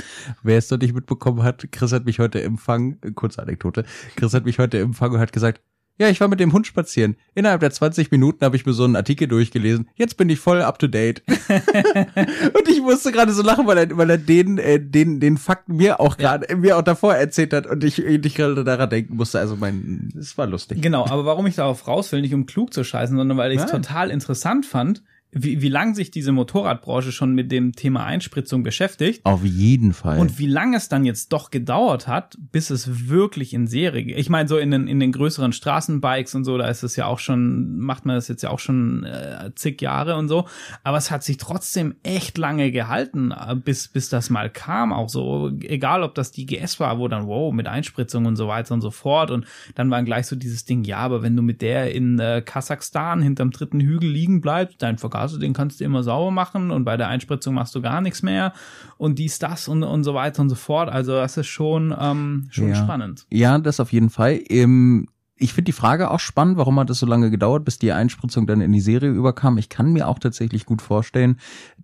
Wer es noch nicht mitbekommen hat, Chris hat mich heute empfangen, kurze Anekdote, Chris hat mich heute empfangen und hat gesagt, ja, ich war mit dem Hund spazieren. Innerhalb der 20 Minuten habe ich mir so einen Artikel durchgelesen. Jetzt bin ich voll up to date. und ich musste gerade so lachen, weil er, weil er den, äh, den, den Fakt mir auch gerade, ja. mir auch davor erzählt hat und ich, ich gerade daran denken musste. Also mein, es war lustig.
Genau, aber warum ich darauf raus will, nicht um klug zu scheißen, sondern weil ich es total interessant fand, wie, wie lang sich diese Motorradbranche schon mit dem Thema Einspritzung beschäftigt.
Auf jeden Fall.
Und wie lange es dann jetzt doch gedauert hat, bis es wirklich in Serie geht. Ich meine, so in den, in den größeren Straßenbikes und so, da ist es ja auch schon, macht man das jetzt ja auch schon äh, zig Jahre und so. Aber es hat sich trotzdem echt lange gehalten, äh, bis, bis das mal kam. Auch so, egal ob das die GS war, wo dann, wow, mit Einspritzung und so weiter und so fort. Und dann war gleich so dieses Ding, ja, aber wenn du mit der in äh, Kasachstan hinterm dritten Hügel liegen bleibst, dein Vergaser also den kannst du immer sauber machen und bei der Einspritzung machst du gar nichts mehr und dies, das und, und so weiter und so fort. Also das ist schon, ähm, schon
ja.
spannend.
Ja, das auf jeden Fall. Im ich finde die Frage auch spannend, warum hat es so lange gedauert, bis die Einspritzung dann in die Serie überkam. Ich kann mir auch tatsächlich gut vorstellen,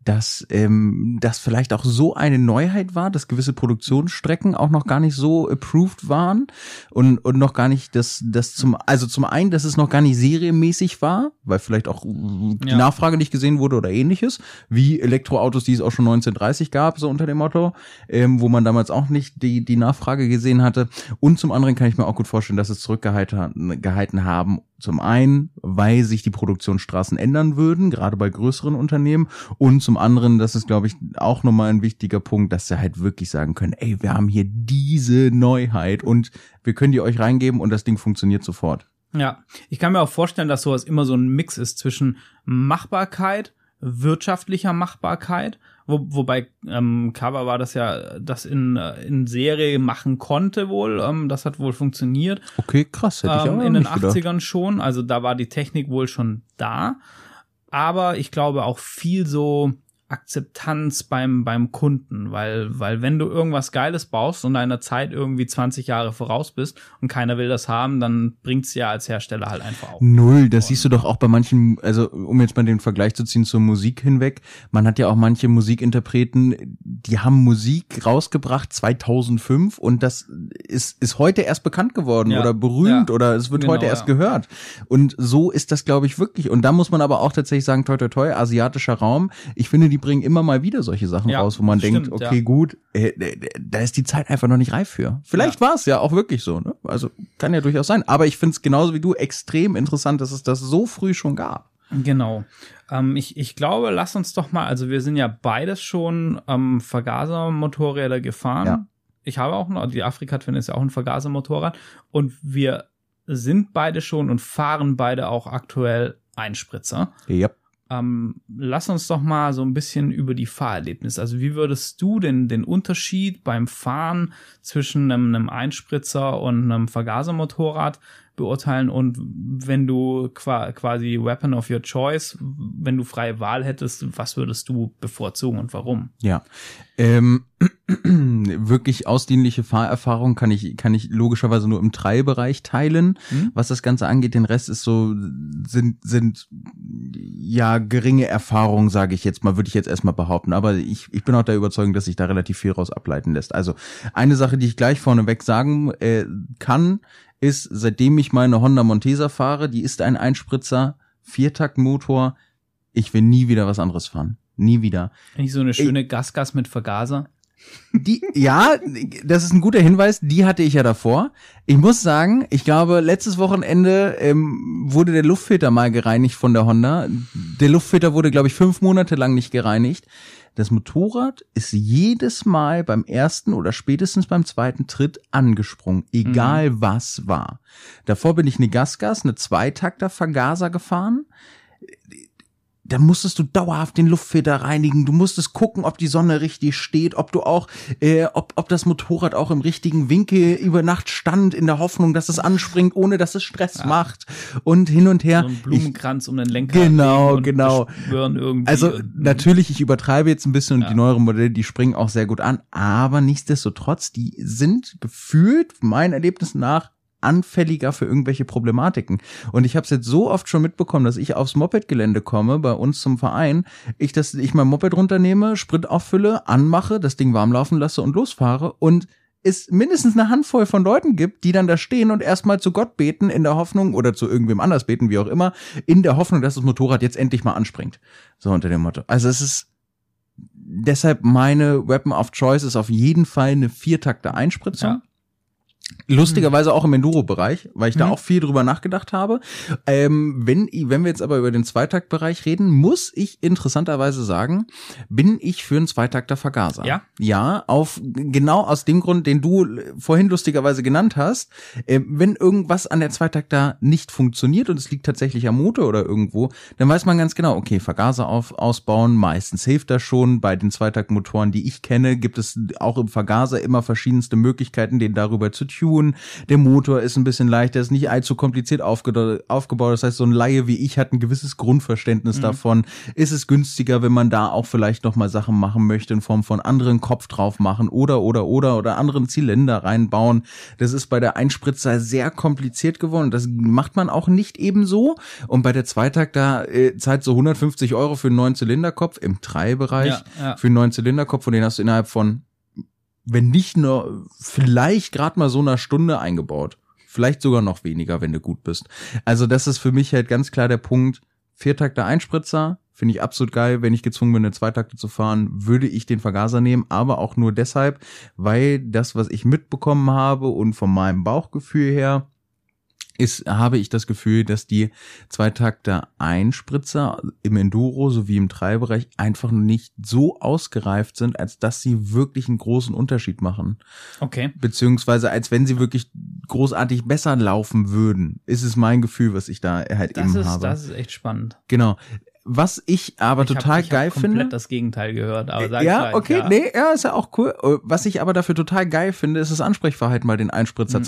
dass ähm, das vielleicht auch so eine Neuheit war, dass gewisse Produktionsstrecken auch noch gar nicht so approved waren und und noch gar nicht das das zum also zum einen, dass es noch gar nicht serienmäßig war, weil vielleicht auch die ja. Nachfrage nicht gesehen wurde oder ähnliches, wie Elektroautos, die es auch schon 1930 gab, so unter dem Motto, ähm, wo man damals auch nicht die die Nachfrage gesehen hatte. Und zum anderen kann ich mir auch gut vorstellen, dass es zurückgehalten gehalten haben zum einen, weil sich die Produktionsstraßen ändern würden, gerade bei größeren Unternehmen. Und zum anderen, das ist, glaube ich, auch nochmal ein wichtiger Punkt, dass sie halt wirklich sagen können, ey, wir haben hier diese Neuheit und wir können die euch reingeben und das Ding funktioniert sofort.
Ja, ich kann mir auch vorstellen, dass sowas immer so ein Mix ist zwischen Machbarkeit, wirtschaftlicher Machbarkeit wo, wobei ähm, Cover war das ja, das in, äh, in Serie machen konnte wohl. Ähm, das hat wohl funktioniert.
Okay, krass. Hätte ich ähm,
auch in den 80ern gedacht. schon. Also da war die Technik wohl schon da. Aber ich glaube auch viel so Akzeptanz beim, beim Kunden, weil, weil wenn du irgendwas Geiles baust und deiner Zeit irgendwie 20 Jahre voraus bist und keiner will das haben, dann bringt's ja als Hersteller halt einfach auf.
Null, das siehst du doch auch bei manchen, also um jetzt mal den Vergleich zu ziehen zur Musik hinweg, man hat ja auch manche Musikinterpreten, die haben Musik rausgebracht 2005 und das ist, ist heute erst bekannt geworden ja. oder berühmt ja. oder es wird genau, heute erst ja. gehört. Und so ist das, glaube ich, wirklich. Und da muss man aber auch tatsächlich sagen, toi toi toi, asiatischer Raum, ich finde, die bringen immer mal wieder solche Sachen ja, raus, wo man denkt, stimmt, okay, ja. gut, äh, da ist die Zeit einfach noch nicht reif für. Vielleicht ja. war es ja auch wirklich so, ne? Also kann ja durchaus sein. Aber ich finde es genauso wie du extrem interessant, dass es das so früh schon gab.
Genau. Ähm, ich, ich glaube, lass uns doch mal, also wir sind ja beides schon ähm, Vergasermotorräder gefahren. Ja. Ich habe auch noch, die Afrika-Twin ist ja auch ein Vergasermotorrad. Und wir sind beide schon und fahren beide auch aktuell Einspritzer.
Ja.
Ähm, lass uns doch mal so ein bisschen über die Fahrerlebnisse. Also wie würdest du denn den Unterschied beim Fahren zwischen einem, einem Einspritzer und einem Vergasermotorrad beurteilen und wenn du quasi Weapon of your Choice, wenn du freie Wahl hättest, was würdest du bevorzugen und warum?
Ja, ähm, wirklich ausdienliche Fahrerfahrung kann ich kann ich logischerweise nur im Teilbereich teilen. Mhm. Was das Ganze angeht, den Rest ist so sind sind ja geringe Erfahrungen, sage ich jetzt mal, würde ich jetzt erstmal behaupten. Aber ich ich bin auch der Überzeugung, dass sich da relativ viel raus ableiten lässt. Also eine Sache, die ich gleich vorneweg sagen äh, kann, ist, seitdem ich meine Honda Montesa fahre, die ist ein Einspritzer, Viertaktmotor. Ich will nie wieder was anderes fahren. Nie wieder.
Nicht so eine schöne Gasgas mit Vergaser.
Die, ja, das ist ein guter Hinweis. Die hatte ich ja davor. Ich muss sagen, ich glaube, letztes Wochenende ähm, wurde der Luftfilter mal gereinigt von der Honda. Der Luftfilter wurde, glaube ich, fünf Monate lang nicht gereinigt. Das Motorrad ist jedes Mal beim ersten oder spätestens beim zweiten Tritt angesprungen, egal mhm. was war. Davor bin ich eine Gasgas, eine Zweitakter Vergaser gefahren da musstest du dauerhaft den Luftfilter reinigen. Du musstest gucken, ob die Sonne richtig steht, ob du auch, äh, ob, ob das Motorrad auch im richtigen Winkel über Nacht stand, in der Hoffnung, dass es anspringt, ohne dass es Stress ja. macht und hin und her.
So ein Blumenkranz ich, um den Lenker.
Genau, genau. Also natürlich, ich übertreibe jetzt ein bisschen und ja. die neueren Modelle, die springen auch sehr gut an, aber nichtsdestotrotz, die sind gefühlt, mein Erlebnis nach, anfälliger für irgendwelche Problematiken. Und ich habe es jetzt so oft schon mitbekommen, dass ich aufs Moped-Gelände komme, bei uns zum Verein, ich das, ich mein Moped runternehme, Sprit auffülle, anmache, das Ding warm laufen lasse und losfahre und es mindestens eine Handvoll von Leuten gibt, die dann da stehen und erstmal zu Gott beten in der Hoffnung oder zu irgendwem anders beten, wie auch immer, in der Hoffnung, dass das Motorrad jetzt endlich mal anspringt. So unter dem Motto. Also es ist deshalb meine Weapon of Choice ist auf jeden Fall eine viertakte Einspritzung. Ja. Lustigerweise auch im Enduro-Bereich, weil ich mhm. da auch viel drüber nachgedacht habe. Ähm, wenn, wenn wir jetzt aber über den Zweitaktbereich reden, muss ich interessanterweise sagen, bin ich für einen Zweitakter Vergaser.
Ja?
Ja, auf, genau aus dem Grund, den du vorhin lustigerweise genannt hast. Äh, wenn irgendwas an der Zweitakter nicht funktioniert und es liegt tatsächlich am Motor oder irgendwo, dann weiß man ganz genau, okay, Vergaser auf, ausbauen, meistens hilft das schon. Bei den Zweitaktmotoren, die ich kenne, gibt es auch im Vergaser immer verschiedenste Möglichkeiten, den darüber zu tun. Der Motor ist ein bisschen leichter, ist nicht allzu kompliziert aufge aufgebaut. Das heißt, so ein Laie wie ich hat ein gewisses Grundverständnis mhm. davon. Ist es günstiger, wenn man da auch vielleicht noch mal Sachen machen möchte in Form von anderen Kopf drauf machen oder oder oder oder anderen Zylinder reinbauen. Das ist bei der Einspritzer sehr kompliziert geworden. Das macht man auch nicht ebenso. Und bei der Zweitakt da äh, zahlt so 150 Euro für einen neuen Zylinderkopf im Treibereich ja, ja. für einen neuen Zylinderkopf und den hast du innerhalb von wenn nicht nur vielleicht gerade mal so einer Stunde eingebaut. Vielleicht sogar noch weniger, wenn du gut bist. Also das ist für mich halt ganz klar der Punkt. Viertakter Einspritzer finde ich absolut geil. Wenn ich gezwungen bin, eine Zweitakte zu fahren, würde ich den Vergaser nehmen, aber auch nur deshalb, weil das, was ich mitbekommen habe und von meinem Bauchgefühl her, ist, habe ich das Gefühl, dass die Zweitakter Einspritzer im Enduro sowie im Treibereich einfach nicht so ausgereift sind, als dass sie wirklich einen großen Unterschied machen.
Okay.
Beziehungsweise als wenn sie wirklich großartig besser laufen würden, ist es mein Gefühl, was ich da halt
das
eben
ist,
habe.
Das ist echt spannend.
Genau. Was ich aber ich total
hab, ich
geil
hab
finde.
komplett das Gegenteil gehört, aber sag
Ja,
gleich,
okay,
ja.
nee, ja, ist ja auch cool. Äh, Was ich aber dafür total geil finde, ist das Ansprechverhalten bei den Einspritzer
Mhm.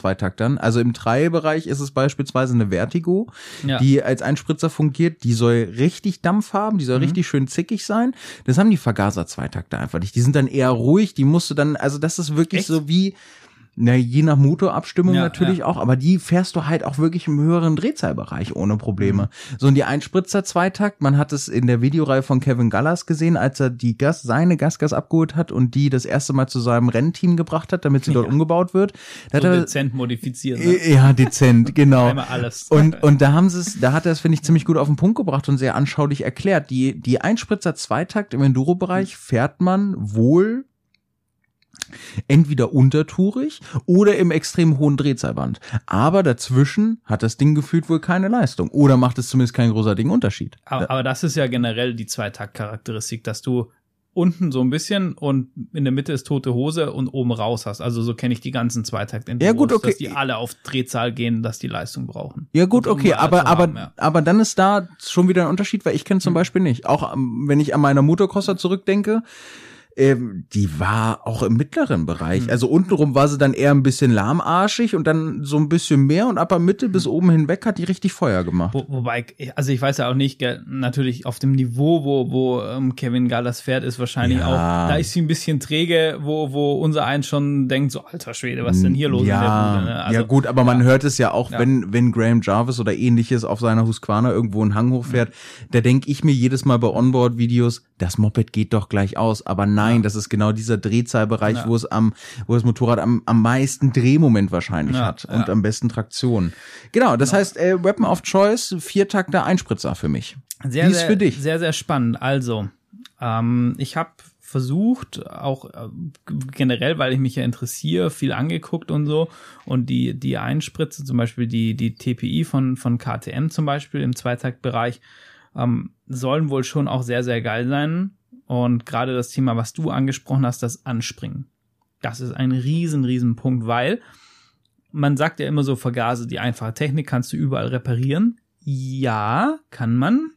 Also im Treibereich ist es beispielsweise eine Vertigo,
Ja.
die als Einspritzer fungiert. Die soll richtig Dampf haben, die soll
Mhm.
richtig schön zickig sein. Das haben die Vergaser Zweitakter einfach nicht. Die sind dann eher ruhig, die musst du dann, also das ist wirklich
Echt?
so wie, na, je nach Motorabstimmung
Ja,
natürlich
ja.
auch, aber die fährst du halt auch wirklich im höheren Drehzahlbereich ohne Probleme.
Mhm.
So und die Einspritzer Zweitakt, man hat es in der Videoreihe von Kevin Gallas gesehen, als er die Gas, seine Gasgas abgeholt hat und die das erste Mal zu seinem Rennteam gebracht hat, damit sie dort
Ja.
umgebaut wird. Da
so
hat er,
dezent modifiziert. Ne?
äh, ja, dezent, genau.
Einmal alles.
Und, und da haben sie es, da hat er es, finde ich, ziemlich gut auf den Punkt gebracht und sehr anschaulich erklärt. Die, die Einspritzer Zweitakt im Enduro-Bereich fährt man wohl entweder untertourig oder im extrem hohen Drehzahlband. Aber dazwischen hat das Ding gefühlt wohl keine Leistung. Oder macht es zumindest keinen großartigen Unterschied.
Aber, aber das ist ja generell die Zweitakt-Charakteristik, dass du unten so ein bisschen und in der Mitte ist tote Hose und oben raus hast. Also so kenne ich die ganzen zweitakt
Ja, gut, okay.
dass die alle auf Drehzahl gehen, dass die Leistung brauchen.
Ja gut, okay, aber aber
haben, ja.
aber dann ist da schon wieder ein Unterschied, weil ich kenne zum
Mhm.
Beispiel nicht. Auch ähm, wenn ich an meiner Motocrosser zurückdenke, ähm, die war auch im mittleren Bereich.
Mhm.
Also untenrum war sie dann eher ein bisschen lahmarschig und dann so ein bisschen mehr und ab der Mitte bis oben hinweg hat die richtig Feuer gemacht.
Wo, wobei, also ich weiß ja auch nicht, natürlich auf dem Niveau, wo, wo ähm, Kevin Gallas fährt, ist wahrscheinlich
Ja.
auch, da ist sie ein bisschen träge, wo, wo unser eins schon denkt, so alter Schwede, was ist denn hier los
ja,
Bude? Ne? Also,
ja gut, aber man hört es ja auch,
Ja.
wenn wenn Graham Jarvis oder ähnliches auf seiner Husqvarna irgendwo einen Hang hochfährt, da denke ich mir jedes Mal bei Onboard-Videos, das Moped geht doch gleich aus. Aber Nein, das ist genau dieser Drehzahlbereich,
Ja.
wo es am, wo das Motorrad am, am meisten Drehmoment wahrscheinlich
Ja,
hat und
ja.
am besten Traktion. Genau, das heißt, äh, Weapon of Choice, Viertakter Einspritzer für mich.
Sehr,
Wie ist
sehr,
für dich?
Sehr, sehr spannend. Also, ähm, ich habe versucht, auch äh, generell, weil ich mich ja interessiere, viel angeguckt und so. Und die, die Einspritze, zum Beispiel die, die TPI von, von KTM zum Beispiel im Zweitaktbereich, ähm, sollen wohl schon auch sehr, sehr geil sein. Und gerade das Thema, was du angesprochen hast, das Anspringen. Das ist ein riesen, riesen Punkt, weil man sagt ja immer so, Vergase, die einfache Technik kannst du überall reparieren. Ja, kann man.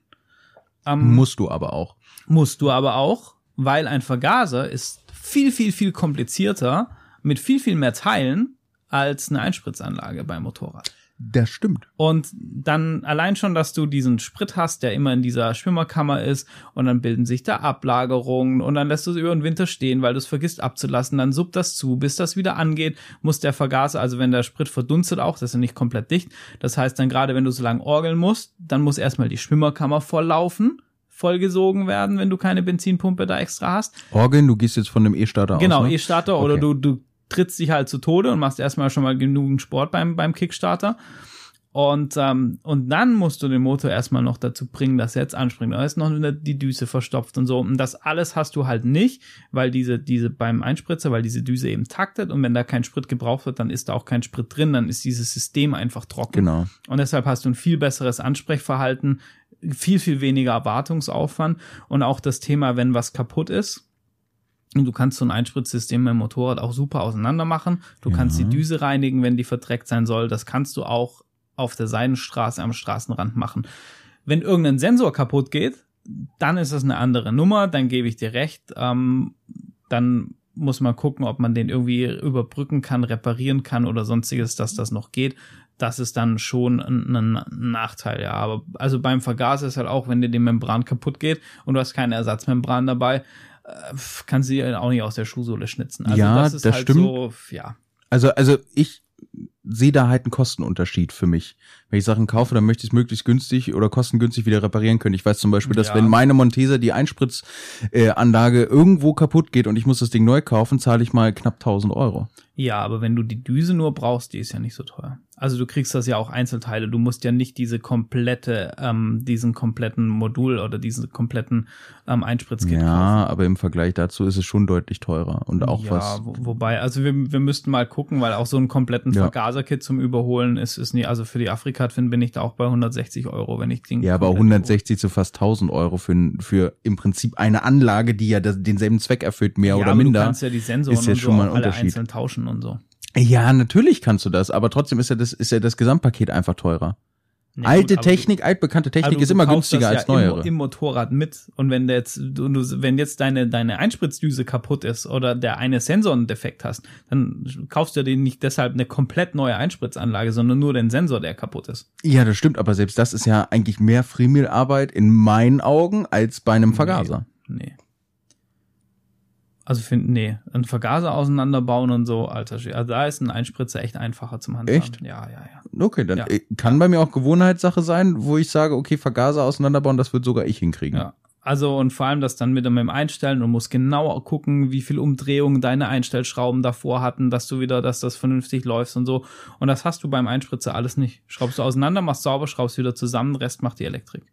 Ähm,
Musst du aber auch.
musst du aber auch, weil ein Vergaser ist viel, viel, viel komplizierter mit viel, viel mehr Teilen als eine Einspritzanlage beim Motorrad.
Das stimmt.
Und dann allein schon, dass du diesen Sprit hast, der immer in dieser Schwimmerkammer ist und dann bilden sich da Ablagerungen und dann lässt du es über den Winter stehen, weil du es vergisst abzulassen, dann suppt das zu, bis das wieder angeht, muss der Vergaser, also wenn der Sprit verdunstet auch, das ist ja nicht komplett dicht, das heißt dann gerade, wenn du so lang orgeln musst, dann muss erstmal die Schwimmerkammer volllaufen, vollgesogen werden, wenn du keine Benzinpumpe da extra hast.
Orgeln, du gehst jetzt von dem E-Starter
Genau,
aus. ne?
E-Starter oder
Okay.
du, du trittst dich halt zu Tode und machst erstmal schon mal genügend Sport beim, beim Kickstarter. Und, ähm, und dann musst du den Motor erstmal noch dazu bringen, dass er jetzt anspringt. Da ist noch die Düse verstopft und so. Und das alles hast du halt nicht, weil diese, diese beim Einspritzer, weil diese Düse eben taktet und wenn da kein Sprit gebraucht wird, dann ist da auch kein Sprit drin, dann ist dieses System einfach trocken.
Genau.
Und deshalb hast du ein viel besseres Ansprechverhalten, viel, viel weniger Erwartungsaufwand und auch das Thema, wenn was kaputt ist. Du kannst so ein Einspritzsystem beim Motorrad auch super auseinander machen. Du
Ja.
kannst die Düse reinigen, wenn die verdreckt sein soll. Das kannst du auch auf der Seidenstraße am Straßenrand machen. Wenn irgendein Sensor kaputt geht, dann ist das eine andere Nummer, dann gebe ich dir recht. Ähm, dann muss man gucken, ob man den irgendwie überbrücken kann, reparieren kann oder sonstiges, dass das noch geht. Das ist dann schon ein, ein Nachteil, ja. Aber also beim Vergaser ist halt auch, wenn dir die Membran kaputt geht und du hast keine Ersatzmembran dabei, äh, kannst du die auch nicht aus der Schuhsohle schnitzen. Also
Ja,
das ist
das
halt
stimmt.
so, ja.
Also, also ich sehe da halt einen Kostenunterschied für mich. Wenn ich Sachen kaufe, dann möchte ich es möglichst günstig oder kostengünstig wieder reparieren können. Ich weiß zum Beispiel, dass
Ja.
wenn meine Montesa, die Einspritzanlage, äh, irgendwo kaputt geht und ich muss das Ding neu kaufen, zahle ich mal knapp 1000 Euro.
Ja, aber wenn du die Düse nur brauchst, die ist ja nicht so teuer. Also du kriegst das ja auch Einzelteile. Du musst ja nicht diese komplette, ähm, diesen kompletten Modul oder diesen kompletten ähm, Einspritzkit kaufen.
Ja, aber im Vergleich dazu ist es schon deutlich teurer und auch
ja,
was.
wo, wobei, also wir, wir müssten mal gucken, weil auch so einen kompletten
Ja.
Vergaserkit zum Überholen ist, ist nie, also für die Afrika-Twin bin ich da auch bei 160 Euro, wenn ich den
Ja, aber
komplett
160 zu fast 1000 Euro für, für im Prinzip eine Anlage, die ja das, denselben Zweck erfüllt, mehr
ja,
oder
aber
minder.
Du kannst ja die Sensoren
ist jetzt
und
schon
so
mal ein Unterschied.
einzeln tauschen und so.
Ja, natürlich kannst du das, aber trotzdem ist ja das, ist ja das Gesamtpaket einfach teurer.
Nee, gut,
Alte
du-
Technik, altbekannte Technik ist
du
immer günstiger
das
als
ja
neuere.
Im, Im Motorrad mit. Und wenn jetzt, du, du, wenn jetzt deine, deine Einspritzdüse kaputt ist oder der eine Sensor einen Defekt hast, dann kaufst du dir nicht deshalb eine komplett neue Einspritzanlage, sondern nur den Sensor, der kaputt ist.
ja, das stimmt, aber selbst das ist ja eigentlich mehr Freemill-Arbeit in meinen Augen als bei einem Vergaser.
Nee. Also find, nee, ein Vergaser auseinanderbauen und so, alter Schwede. Also da ist ein Einspritzer echt einfacher zum Handhaben.
Echt?
Ja, ja, ja.
Okay, dann
Ja.
äh, kann bei mir auch Gewohnheitssache sein, wo ich sage, okay, Vergaser auseinanderbauen, das wird sogar ich hinkriegen.
Ja. Also und vor allem das dann mit dem Einstellen und musst genau gucken, wie viel Umdrehungen deine Einstellschrauben davor hatten, dass du wieder, dass das vernünftig läuft und so. Und das hast du beim Einspritzer alles nicht. Schraubst du auseinander, machst sauber, schraubst wieder zusammen, Rest macht die Elektrik.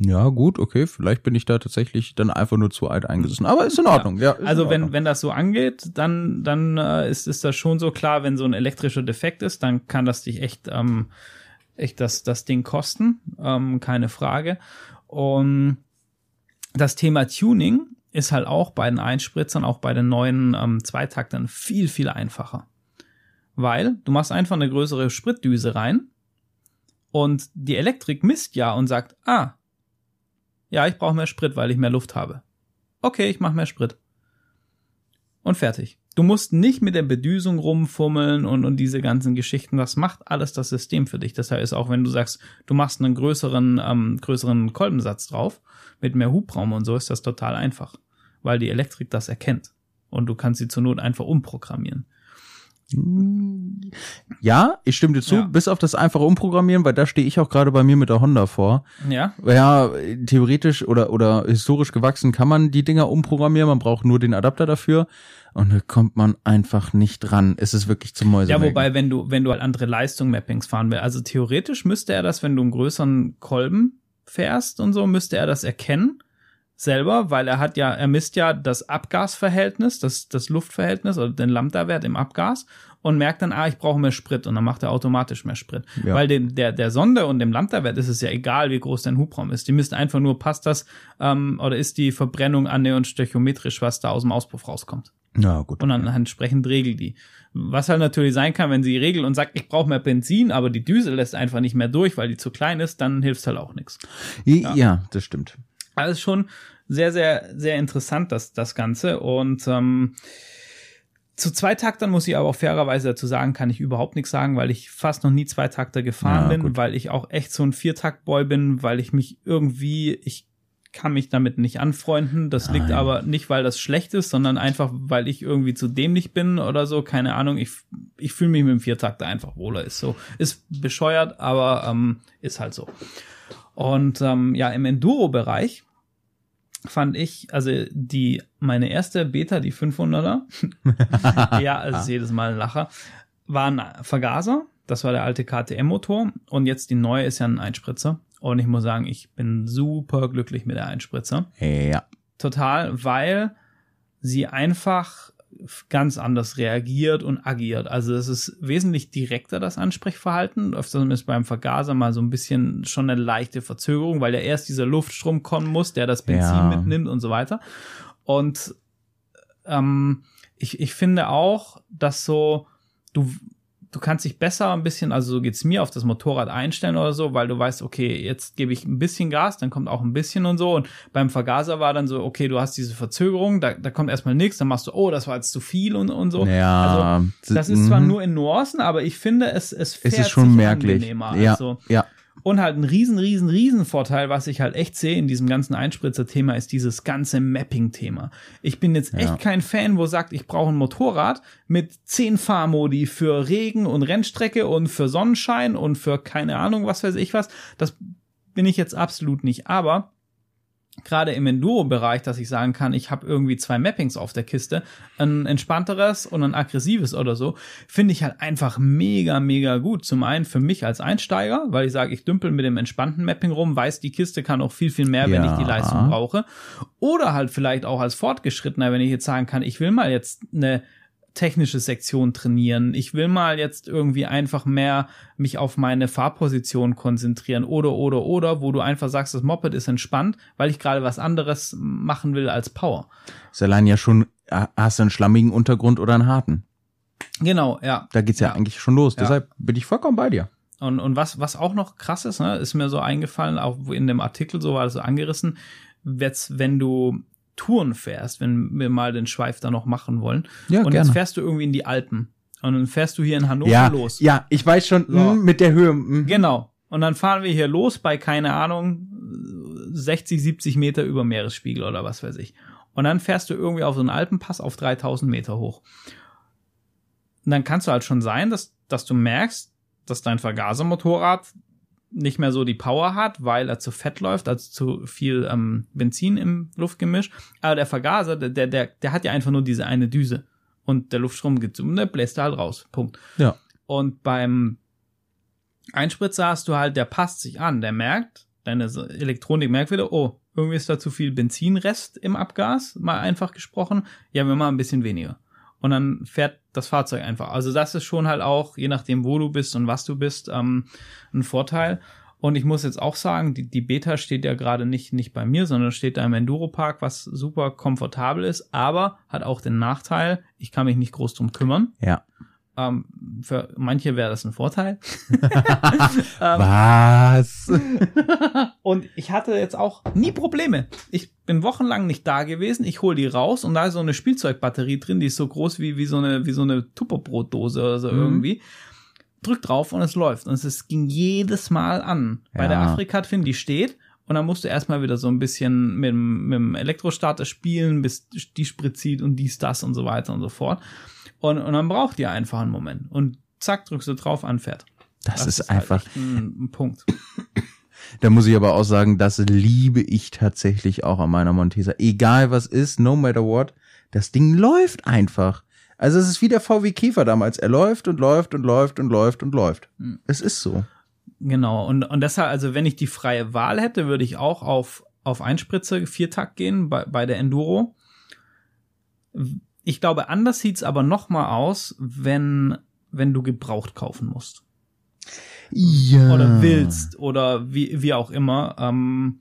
Ja, gut, okay, vielleicht bin ich da tatsächlich dann einfach nur zu alt eingesessen. Aber ist in Ordnung, ja. ist
Also wenn,
Ordnung.
wenn das so angeht, dann, dann äh, ist, ist das schon so klar, wenn so ein elektrischer Defekt ist, dann kann das dich echt, ähm, echt das, das Ding kosten, ähm, keine Frage. Und das Thema Tuning ist halt auch bei den Einspritzern, auch bei den neuen ähm, Zweitaktern viel, viel einfacher. Weil du machst einfach eine größere Spritdüse rein und die Elektrik misst ja und sagt, ah, ja, ich brauche mehr Sprit, weil ich mehr Luft habe. Okay, ich mache mehr Sprit. Und fertig. Du musst nicht mit der Bedüsung rumfummeln und, und diese ganzen Geschichten. Das macht alles das System für dich. Das heißt, auch wenn du sagst, du machst einen größeren, ähm, größeren Kolbensatz drauf, mit mehr Hubraum und so, ist das total einfach. Weil die Elektrik das erkennt. Und du kannst sie zur Not einfach umprogrammieren.
Ja, ich stimme dir zu,
Ja.
bis auf das einfache Umprogrammieren, weil da stehe ich auch gerade bei mir mit der Honda vor.
Ja.
Ja, theoretisch oder, oder historisch gewachsen kann man die Dinger umprogrammieren, man braucht nur den Adapter dafür und da kommt man einfach nicht dran. Es ist wirklich zum Mäuse.
Ja, wobei, wenn du, wenn du halt andere Leistung-Mappings fahren willst, also theoretisch müsste er das, wenn du einen größeren Kolben fährst und so, müsste er das erkennen selber, weil er hat ja, er misst ja das Abgasverhältnis, das, das Luftverhältnis oder den Lambda-Wert im Abgas und merkt dann, ah, ich brauche mehr Sprit und dann macht er automatisch mehr Sprit.
Ja.
Weil dem, der, der Sonde und dem Lambda-Wert ist es ja egal, wie groß dein Hubraum ist. Die misst einfach nur, passt das ähm, oder ist die Verbrennung annähernd stöchiometrisch, was da aus dem Auspuff rauskommt
Ja, gut.
und dann entsprechend regelt die. Was halt natürlich sein kann, wenn sie regelt und sagt, ich brauche mehr Benzin, aber die Düse lässt einfach nicht mehr durch, weil die zu klein ist, dann hilft halt auch nichts.
Ja. ja, das stimmt.
Also schon sehr, sehr, sehr interessant, das, das Ganze. Und ähm, zu Zweitaktern muss ich aber auch fairerweise dazu sagen, kann ich überhaupt nichts sagen, weil ich fast noch nie Zweitakter gefahren
Ja,
bin,
gut.
weil ich auch echt so ein Viertaktboy bin, weil ich mich irgendwie, ich kann mich damit nicht anfreunden. Das liegt
Nein.
aber nicht, weil das schlecht ist, sondern einfach, weil ich irgendwie zu dämlich bin oder so. Keine Ahnung. Ich, ich fühle mich mit dem Viertakter einfach wohler. Ist so. Ist bescheuert, aber ähm, ist halt so. Und ähm, ja, im Enduro-Bereich fand ich, also die, meine erste Beta, die 500er, ja, es ist jedes Mal ein Lacher, war ein Vergaser. Das war der alte KTM-Motor. Und jetzt die neue ist ja ein Einspritzer. Und ich muss sagen, ich bin super glücklich mit der Einspritzer.
Ja.
Total, weil sie einfach ganz anders reagiert und agiert. Also es ist wesentlich direkter, das Ansprechverhalten. Öfters ist beim Vergaser mal so ein bisschen schon eine leichte Verzögerung, weil ja erst dieser Luftstrom kommen muss, der das Benzin
Ja.
mitnimmt und so weiter. Und ähm, ich, ich finde auch, dass so, du, du kannst dich besser ein bisschen, also so geht's mir, auf das Motorrad einstellen oder so, weil du weißt, okay, jetzt gebe ich ein bisschen Gas, dann kommt auch ein bisschen und so. Und beim Vergaser war dann so, okay, du hast diese Verzögerung, da, da kommt erstmal nichts, dann machst du, oh, das war jetzt zu viel und, und so.
Ja.
Also, das ist zwar
mhm.
nur in Nuancen, aber ich finde, es, es fährt
es ist schon merklich.
angenehmer.
Ja,
Also,
ja.
Und halt ein riesen, riesen, riesen Vorteil, was ich halt echt sehe in diesem ganzen Einspritzer-Thema, ist dieses ganze Mapping-Thema. Ich bin jetzt echt
Ja.
kein Fan, wo sagt, ich brauche ein Motorrad mit zehn Fahrmodi für Regen und Rennstrecke und für Sonnenschein und für keine Ahnung, was weiß ich was. Das bin ich jetzt absolut nicht. Aber gerade im Enduro-Bereich, dass ich sagen kann, ich habe irgendwie zwei Mappings auf der Kiste, ein entspannteres und ein aggressives oder so, finde ich halt einfach mega, mega gut. Zum einen für mich als Einsteiger, weil ich sage, ich dümpel mit dem entspannten Mapping rum, weiß, die Kiste kann auch viel, viel mehr, wenn ich die. Leistung brauche. Oder halt vielleicht auch als Fortgeschrittener, wenn ich jetzt sagen kann, ich will mal jetzt eine technische Sektion trainieren. Ich will mal jetzt irgendwie einfach mehr mich auf meine Fahrposition konzentrieren oder oder oder, wo du einfach sagst, das Moped ist entspannt, weil ich gerade was anderes machen will als Power.
Ist allein ja schon, hast du einen schlammigen Untergrund oder einen harten.
Genau, ja.
Da geht's ja,
Ja.
eigentlich schon los.
Ja.
Deshalb bin ich vollkommen bei dir.
Und, und was, was auch noch krass ist, ne, ist mir so eingefallen, auch in dem Artikel so war das so angerissen, jetzt, wenn du Touren fährst, wenn wir mal den Schweif da noch machen wollen,
Ja,
und
gerne.
jetzt fährst du irgendwie in die Alpen und dann fährst du hier in Hannover
Ja,
los.
ja, ich weiß schon,
So.
mh, mit der Höhe. mh.
Genau. Und dann fahren wir hier los bei, keine Ahnung, 60, 70 Meter über Meeresspiegel oder was weiß ich. Und dann fährst du irgendwie auf so einen Alpenpass auf 3000 Meter hoch. Und dann kannst du halt schon sein, dass, dass du merkst, dass dein Vergasermotorrad nicht mehr so die Power hat, weil er zu fett läuft, also zu viel ähm, Benzin im Luftgemisch. Aber der Vergaser, der, der, der, hat ja einfach nur diese eine Düse. Und der Luftstrom geht und der bläst da halt raus. Punkt.
Ja.
Und beim Einspritzer hast du halt, der passt sich an, der merkt, deine Elektronik merkt wieder, oh, irgendwie ist da zu viel Benzinrest im Abgas, mal einfach gesprochen. Ja, wir machen ein bisschen weniger. Und dann fährt das Fahrzeug einfach. Also das ist schon halt auch, je nachdem, wo du bist und was du bist, ähm, ein Vorteil. Und ich muss jetzt auch sagen, die, die Beta steht ja gerade nicht, nicht bei mir, sondern steht da im Enduro-Park, was super komfortabel ist, aber hat auch den Nachteil, ich kann mich nicht groß drum kümmern.
Ja.
Ähm, für manche wäre das ein Vorteil.
Was?
Und ich hatte jetzt auch nie Probleme. Ich bin wochenlang nicht da gewesen. Ich hole die raus und da ist so eine Spielzeugbatterie drin, die ist so groß wie, wie so eine, wie so eine Tupperbrotdose oder so
Mhm.
irgendwie. Drück drauf und es läuft. Und es, ging jedes Mal an. Bei
Ja.
der Afrika-Twin, die steht und dann musst du erstmal wieder so ein bisschen mit, dem- mit dem Elektrostarter spielen, bis die Sprit zieht und dies, das und so weiter und so fort. Und, und dann braucht ihr einfach einen Moment. Und zack, drückst du drauf, anfährt.
Das, ist,
halt
einfach,
echt ein, ein Punkt.
da muss ich aber auch sagen, das liebe ich tatsächlich auch an meiner Montesa. Egal was ist, no matter what, das Ding läuft einfach. Also es ist wie der VW Käfer damals. Er läuft und läuft und läuft und läuft und läuft.
Hm.
Es ist so.
Genau. Und, und deshalb, also wenn ich die freie Wahl hätte, würde ich auch auf, auf Einspritze Viertakt gehen bei, bei der Enduro. Ich glaube, anders sieht's aber noch mal aus, wenn, wenn du gebraucht kaufen musst.
Ja.
oder willst oder wie, wie auch immer. Ähm,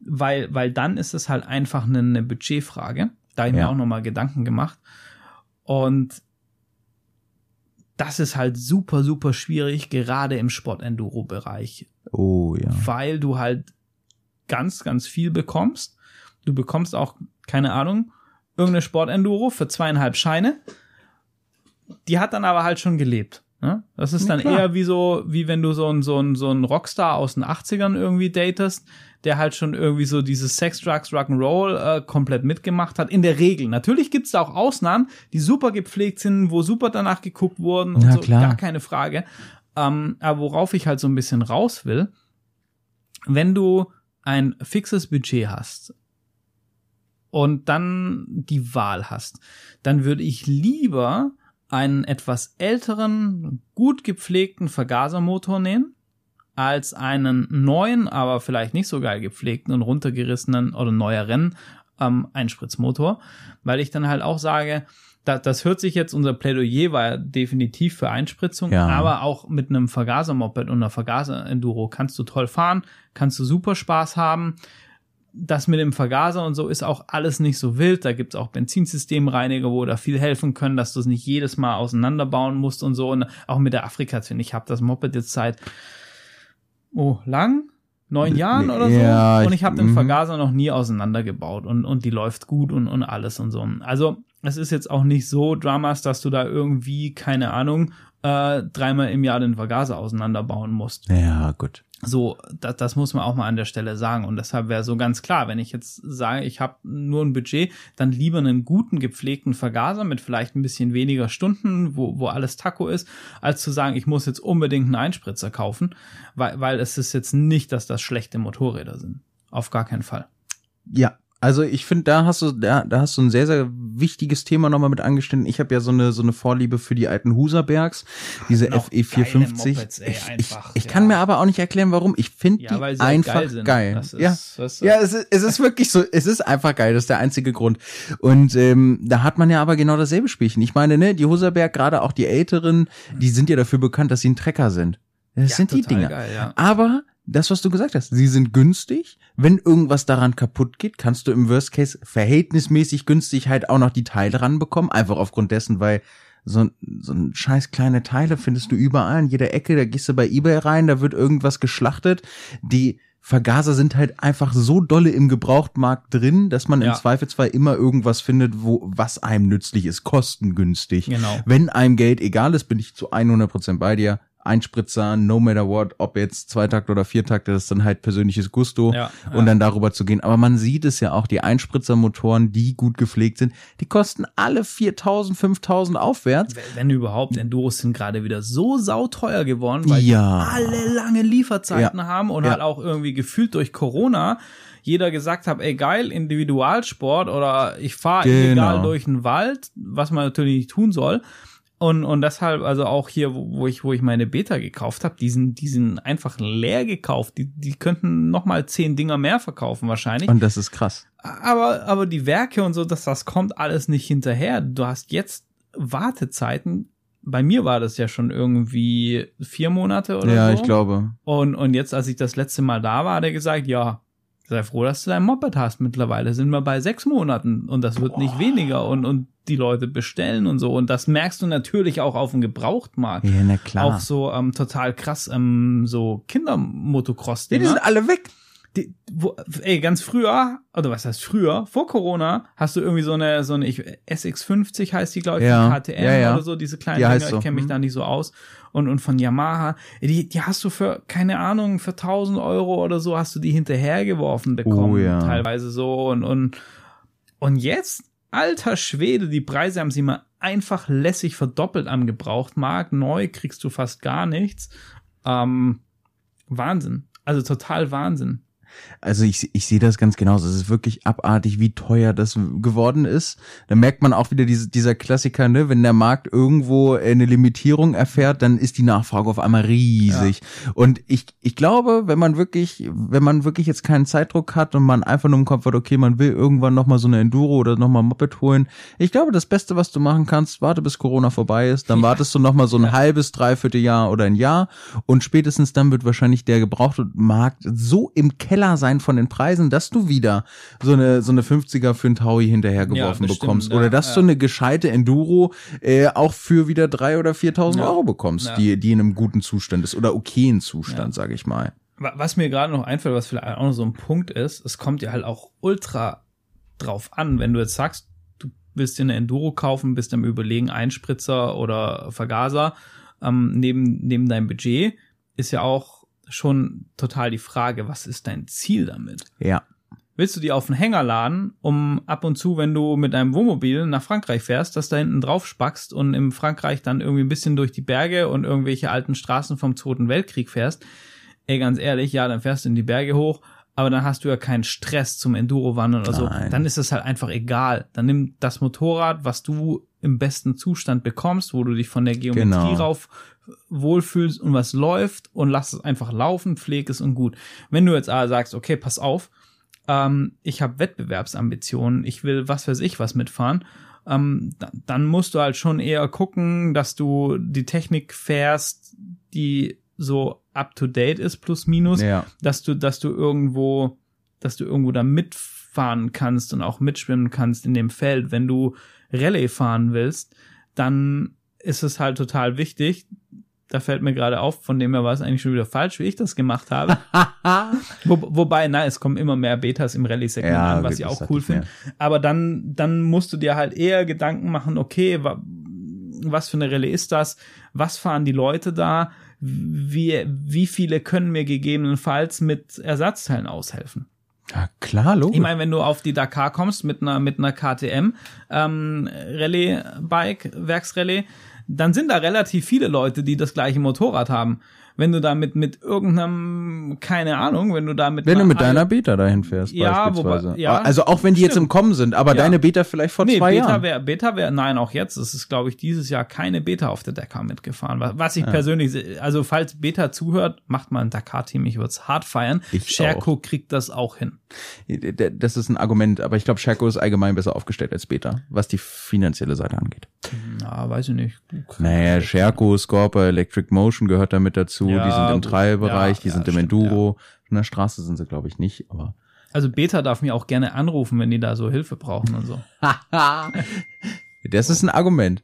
weil, weil dann ist es halt einfach eine, eine Budgetfrage. Da habe ich
Ja.
mir auch nochmal Gedanken gemacht. Und das ist halt super, super schwierig, gerade im Sport-Enduro-Bereich,
Oh ja.
weil du halt ganz, ganz viel bekommst. Du bekommst auch, keine Ahnung, irgendeine Sport-Enduro für zweieinhalb Scheine. Die hat dann aber halt schon gelebt. Ne? Das ist
Ja,
dann eher wie so, wie wenn du so ein, so ein, so ein Rockstar aus den 80ern irgendwie datest, der halt schon irgendwie so dieses Sex, Drugs, Rock'n'Roll äh, komplett mitgemacht hat. In der Regel. Natürlich gibt's da auch Ausnahmen, die super gepflegt sind, wo super danach geguckt wurden und
Na,
so,
klar.
gar keine Frage. Ähm, aber worauf ich halt so ein bisschen raus will, wenn du ein fixes Budget hast und dann die Wahl hast, dann würde ich lieber einen etwas älteren, gut gepflegten Vergasermotor nehmen, als einen neuen, aber vielleicht nicht so geil gepflegten und runtergerissenen oder neueren ähm, Einspritzmotor, weil ich dann halt auch sage, da, das hört sich jetzt, unser Plädoyer war definitiv für Einspritzung,
Ja.
aber auch mit einem Vergasermoped und einer Vergaser-Enduro kannst du toll fahren, kannst du super Spaß haben. Das mit dem Vergaser und so ist auch alles nicht so wild. Da gibt's auch Benzinsystemreiniger, wo da viel helfen können, dass du es nicht jedes Mal auseinanderbauen musst und so. Und auch mit der Afrika, ich habe das Moped jetzt seit oh, lang? Neun Jahren oder so.
Ja,
und
ich-
ich habe den
mhm.
Vergaser noch nie auseinandergebaut und, und die läuft gut und, und alles und so. Also es ist jetzt auch nicht so Dramas, dass du da irgendwie, keine Ahnung, äh, dreimal im Jahr den Vergaser auseinanderbauen musst.
Ja, gut.
So, das, das muss man auch mal an der Stelle sagen. Und deshalb wäre so ganz klar, wenn ich jetzt sage, ich habe nur ein Budget, dann lieber einen guten, gepflegten Vergaser mit vielleicht ein bisschen weniger Stunden, wo, wo alles Taco ist, als zu sagen, ich muss jetzt unbedingt einen Einspritzer kaufen, weil, weil es ist jetzt nicht, dass das schlechte Motorräder sind. Auf gar keinen Fall.
Ja, also ich finde, da hast du, da, da hast du ein sehr, sehr wichtiges Thema nochmal mit angeschnitten. Ich habe ja so eine, so eine Vorliebe für die alten Huserbergs, diese
Noch
FE
geile
450.
Mopeds, ey,
ich,
einfach,
ich, ich
ja.
kann mir aber auch nicht erklären, warum. Ich finde
Ja,
die
halt
einfach
geil
geil.
ist,
ja.
du?
Ja, es ist, es ist wirklich so, es ist einfach geil, das ist der einzige Grund. Und ähm, da hat man ja aber genau dasselbe Spielchen. Ich meine, ne, die Huserberg, gerade auch die älteren, die sind ja dafür bekannt, dass sie ein Trecker sind. Das
Ja,
sind die Dinger.
Geil, ja.
Aber das, was du gesagt hast, sie sind günstig. Wenn irgendwas daran kaputt geht, kannst du im Worst Case verhältnismäßig günstig halt auch noch die Teile ranbekommen. Einfach aufgrund dessen, weil so, so ein scheiß kleine Teile findest du überall in jeder Ecke. Da gehst du bei eBay rein, da wird irgendwas geschlachtet. Die Vergaser sind halt einfach so dolle im Gebrauchtmarkt drin, dass man
Ja.
im Zweifelsfall immer irgendwas findet, wo, was einem nützlich ist, kostengünstig.
Genau.
Wenn einem Geld egal ist, bin ich zu 100% bei dir. Einspritzer, no matter what, ob jetzt Zweitakt oder Viertakt, das ist dann halt persönliches Gusto
Ja,
und dann darüber zu gehen. Aber man sieht es ja auch, die Einspritzermotoren, die gut gepflegt sind, die kosten alle 4000, 5000 aufwärts.
Wenn- überhaupt, Enduros sind gerade wieder so sauteuer geworden, weil
Ja.
die alle lange Lieferzeiten
Ja.
haben und
Ja.
halt auch irgendwie gefühlt durch Corona jeder gesagt hat, ey geil, Individualsport oder ich fahre
Genau.
illegal durch den Wald, was man natürlich nicht tun soll. Und, und deshalb, also auch hier, wo ich, wo ich meine Beta gekauft habe, die sind, die sind einfach leer gekauft. Die, die könnten noch mal zehn Dinger mehr verkaufen wahrscheinlich.
Und das ist krass.
Aber, aber die Werke und so, das, das kommt alles nicht hinterher. Du hast jetzt Wartezeiten. Bei mir war das ja schon irgendwie vier Monate oder
ja,
so.
ich glaube.
Und, und jetzt, als ich das letzte Mal da war, hat er gesagt, ja, sei froh, dass du dein Moped hast. Mittlerweile sind wir bei sechs Monaten und das wird nicht weniger und, und die Leute bestellen und so. Und das merkst du natürlich auch auf dem Gebrauchtmarkt.
Ja, na klar.
Auch so ähm, total krass, ähm, so
Ja, die sind alle weg.
Die, wo, ey, ganz früher, oder was heißt früher, vor Corona, hast du irgendwie so eine, so eine ich, SX50 heißt die, glaube ich,
Ja,
KTM
ja, ja.
oder so, diese kleinen
Die
Dinger,
so,
ich kenne mich
hm.
da nicht so aus. Und, und von Yamaha, die, die hast du für, keine Ahnung, für 1000 Euro oder so hast du die hinterhergeworfen bekommen,
Oh, ja.
teilweise so. Und, und, und jetzt, alter Schwede, die Preise haben sie mal einfach lässig verdoppelt am Gebrauchtmarkt. Neu kriegst du fast gar nichts. Ähm, Wahnsinn. Also total Wahnsinn.
Also ich, ich sehe das ganz genauso. Es ist wirklich abartig, wie teuer das geworden ist. Da merkt man auch wieder diese, dieser Klassiker, ne? wenn der Markt irgendwo eine Limitierung erfährt, dann ist die Nachfrage auf einmal riesig. Und ich, ich glaube, wenn man wirklich, wenn man wirklich jetzt keinen Zeitdruck hat und man einfach nur im Kopf hat, okay, man will irgendwann nochmal so eine Enduro oder nochmal Moped holen. Ich glaube, das Beste, was du machen kannst, warte bis Corona vorbei ist, dann
Ja.
wartest du nochmal so ein halbes, dreiviertel Jahr oder ein Jahr und spätestens dann wird wahrscheinlich der gebrauchte Markt so im Keller sein von den Preisen, dass du wieder so eine so eine 50er für einen Taui hinterhergeworfen
Ja,
bekommst oder dass
ja.
du eine gescheite Enduro äh, auch für wieder drei oder 4.000
Ja.
Euro bekommst, die die in einem guten Zustand ist oder okayen Zustand,
Ja.
sage ich mal.
Wa- Was mir gerade noch einfällt, was vielleicht auch noch so ein Punkt ist, es kommt ja halt auch ultra drauf an, wenn du jetzt sagst, du willst dir eine Enduro kaufen, bist am überlegen, Einspritzer oder Vergaser, ähm, neben, neben deinem Budget, ist ja auch schon total die Frage, was ist dein Ziel damit?
Ja.
Willst du die auf den Hänger laden, um ab und zu, wenn du mit deinem Wohnmobil nach Frankreich fährst, dass da hinten drauf spackst und in Frankreich dann irgendwie ein bisschen durch die Berge und irgendwelche alten Straßen vom Zweiten Weltkrieg fährst? Ey, ganz ehrlich, ja, dann fährst du in die Berge hoch, aber dann hast du ja keinen Stress zum Enduro-Wandern oder so. Dann ist es halt einfach egal. Dann nimm das Motorrad, was du im besten Zustand bekommst, wo du dich von der Geometrie
Genau.
rauf wohlfühlst und was läuft und lass es einfach laufen, pfleg es und gut. Wenn du jetzt aber sagst, okay, pass auf, ähm, ich habe Wettbewerbsambitionen, ich will was weiß ich was mitfahren, ähm, da, dann musst du halt schon eher gucken, dass du die Technik fährst, die so up to date ist, plus minus,
Ja.
dass du, dass du irgendwo, dass du irgendwo da mitfahren kannst und auch mitschwimmen kannst in dem Feld. Wenn du Rallye fahren willst, dann ist es halt total wichtig. Da fällt mir gerade auf, von dem her war es eigentlich schon wieder falsch, wie ich das gemacht habe. Wo, wobei, nein, es kommen immer mehr Betas im Rallye-Segment an, was
gut,
ich auch cool finde. Aber dann, dann musst du dir halt eher Gedanken machen, okay, wa, was für eine Rallye ist das? Was fahren die Leute da? Wie, wie viele können mir gegebenenfalls mit Ersatzteilen aushelfen?
Ja, klar, logisch.
Ich meine, wenn du auf die Dakar kommst mit einer, mit einer KTM, ähm, Rallye-Bike, Werksrallye, dann sind da relativ viele Leute, die das gleiche Motorrad haben. Wenn du da mit, irgendeinem, keine Ahnung, wenn du da mit
wenn du mit deiner Beta dahin fährst,
Ja,
beispielsweise.
wobei- ja,
also auch wenn die jetzt
stimmt.
im Kommen sind, aber
Ja.
deine Beta vielleicht vor
Nee,
zwei
Beta
Jahren.
wäre, Beta wäre, nein, auch jetzt. Es ist, glaube ich, dieses Jahr keine Beta auf der Dakar mitgefahren. Was- ich persönlich, se- also falls Beta zuhört, macht mal ein Dakar-Team. Ich würde es hart feiern.
Ich
Scherko kriegt das auch hin.
Das ist ein Argument, aber ich glaube, Sherco ist allgemein besser aufgestellt als Beta, was die finanzielle Seite angeht.
Na, weiß ich nicht.
Naja, Sherco, Scorpio, Electric Motion gehört damit dazu.
Ja,
die sind im. Trailbereich,
Ja,
die
ja,
sind im
stimmt,
Enduro. Von der Straße sind sie, glaube ich, nicht, aber.
Also Beta darf mich auch gerne anrufen, wenn die da so Hilfe brauchen und so.
Das ist ein Argument.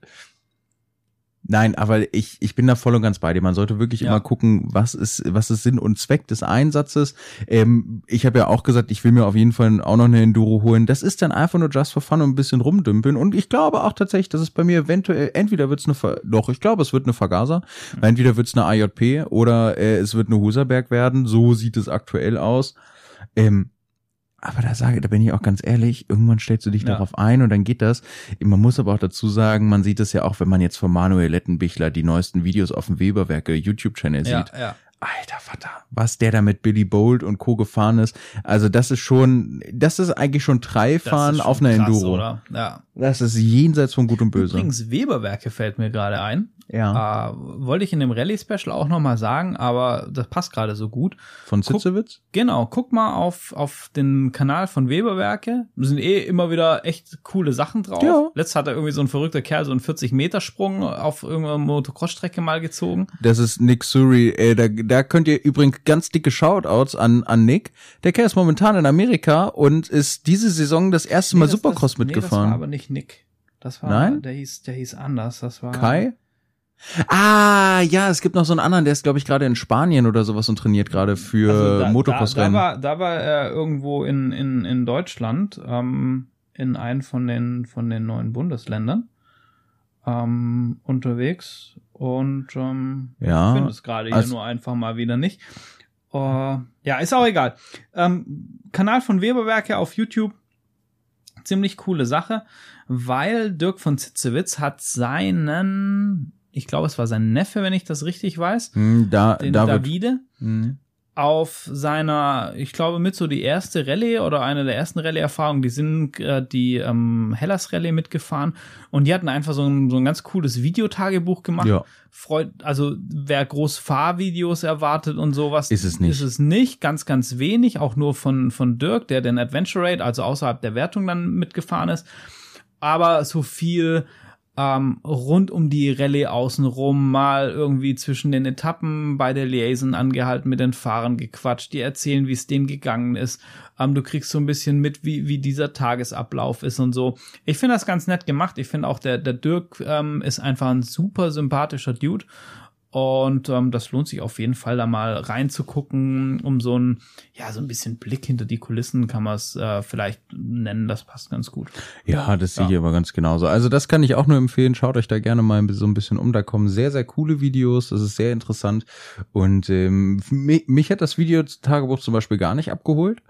Nein, aber ich, ich bin da voll und ganz bei dir. Man sollte wirklich
Ja.
immer gucken, was ist, was ist Sinn und Zweck des Einsatzes. Ähm, ich habe ja auch gesagt, ich will mir auf jeden Fall auch noch eine Enduro holen. Das ist dann einfach nur just for fun und ein bisschen rumdümpeln. Und ich glaube auch tatsächlich, dass es bei mir eventuell, entweder wird's eine, Ver doch, ich glaube, es wird eine Vergaser.
Mhm.
Entweder wird's eine AJP oder äh, es wird eine Huserberg werden. So sieht es aktuell aus. Ähm, aber da sage, da bin ich auch ganz ehrlich, irgendwann stellst du dich
Ja.
darauf ein und dann geht das. Man muss aber auch dazu sagen, man sieht es ja auch, wenn man jetzt von Manuel Lettenbichler die neuesten Videos auf dem Weberwerke YouTube-Channel
Ja,
sieht.
ja.
Alter Vater, was der da mit Billy Bolt und Co. gefahren ist. Also das ist schon, das ist eigentlich schon Dreifahren auf einer
krass,
Enduro.
Oder? Ja.
Das ist jenseits von Gut und Böse.
Übrigens, Weberwerke fällt mir gerade ein.
ja.
Äh, wollte ich in dem Rallye-Special auch nochmal sagen, aber das passt gerade so gut.
Von Zitzewitz?
Genau, guck mal auf, auf den Kanal von Weberwerke. Da sind eh immer wieder echt coole Sachen drauf.
Ja.
Letzt hat er irgendwie so ein verrückter Kerl so einen 40-Meter-Sprung auf irgendeiner Motocross-Strecke mal gezogen.
Das ist Nick Suri. Äh, da, da könnt ihr übrigens ganz dicke Shoutouts an, an Nick. Der Kerl ist momentan in Amerika und ist diese Saison das erste Mal
Nee, das-
Supercross
das, Nee, das
mitgefahren.
war aber nicht Nick. Das war,
Nein?
der hieß, der hieß anders. Das war
Kai? Ah, ja, es gibt noch so einen anderen, der ist, glaube ich, gerade in Spanien oder sowas und trainiert gerade für
Also da,
Motocross-Rennen.
Da, da, war, da war er irgendwo in, in, in Deutschland, ähm, in einem von den, von den neuen Bundesländern ähm, unterwegs und ähm,
Ja,
ich finde es gerade hier nur einfach mal wieder nicht. Äh, ja, ist auch egal. Ähm, Kanal von Weberwerke auf YouTube, ziemlich coole Sache, weil Dirk von Zitzewitz hat seinen, ich glaube, es war sein Neffe, wenn ich das richtig weiß,
Hm, da,
den
David.
Davide
Hm.
auf seiner, ich glaube, mit so die erste Rallye oder eine der ersten Rallye-Erfahrungen, die sind äh, die ähm, Hellas Rallye mitgefahren und die hatten einfach so ein, so ein ganz cooles Videotagebuch gemacht.
Ja.
Freut, also wer groß Fahrvideos erwartet und sowas,
Ist es nicht.
Ist es nicht, ganz, ganz wenig, auch nur von, von Dirk, der den Adventure Raid, also außerhalb der Wertung dann mitgefahren ist. Aber so viel ähm, rund um die Rallye außenrum, mal irgendwie zwischen den Etappen bei der Liaison angehalten, mit den Fahrern gequatscht, die erzählen, wie es denen gegangen ist. Ähm, du kriegst so ein bisschen mit, wie, wie dieser Tagesablauf ist und so. Ich finde das ganz nett gemacht. Ich finde auch, der, der Dirk ähm, ist einfach ein super sympathischer Dude. Und ähm, das lohnt sich auf jeden Fall, da mal reinzugucken, um so ein, ja, so ein bisschen Blick hinter die Kulissen kann man es äh, vielleicht nennen. Das passt ganz gut.
Ja, das sehe
Ja.
ich aber ganz genauso. Also das kann ich auch nur empfehlen. Schaut euch da gerne mal so ein bisschen um. Da kommen sehr, sehr coole Videos. Das ist sehr interessant. Und ähm, mich, mich hat das Video-Tagebuch zum Beispiel gar nicht abgeholt.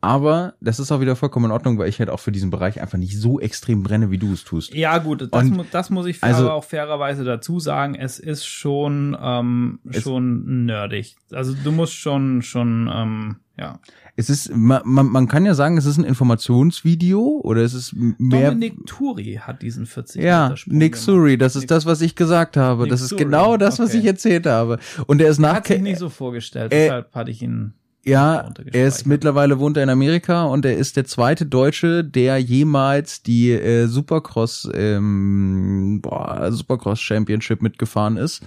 Aber das ist auch wieder vollkommen in Ordnung, weil ich halt auch für diesen Bereich einfach nicht so extrem brenne, wie du es tust.
Ja, gut, das, mu das muss ich
also-
auch fairerweise dazu sagen. Es ist schon, ähm, schon nerdig. Also du musst schon, schon, ähm, ja.
Es ist, man, man, man kann ja sagen, es ist ein Informationsvideo oder es ist mehr.
Dominik Turi hat diesen 40
Ja, Nick. Suri, das ist
Nick-
das, was ich gesagt habe.
Nick
das ist
Suri,
genau das, was
okay.
ich erzählt habe. Und er ist nach
Hat sich nicht so vorgestellt,
äh,
deshalb hatte ich ihn.
Ja, er ist mittlerweile wohnt er in Amerika und er ist der zweite Deutsche, der jemals die äh, Supercross ähm, boah, Supercross Championship mitgefahren ist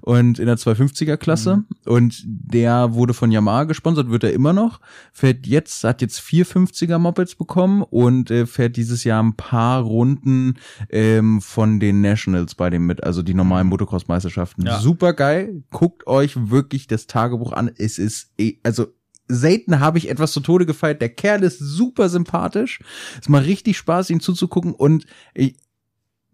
und in der 250er Klasse
Mhm.
und der wurde von Yamaha gesponsert, wird er immer noch, fährt jetzt hat jetzt vier 50er Mopeds bekommen und äh, fährt dieses Jahr ein paar Runden ähm, von den Nationals bei dem mit, also die normalen Motocross Meisterschaften.
Mhm. Ja.
Super geil, guckt euch wirklich das Tagebuch an. Es ist eh- also selten habe ich etwas zu Tode gefeiert. Der Kerl ist super sympathisch. Es macht richtig Spaß, ihm zuzugucken und ich,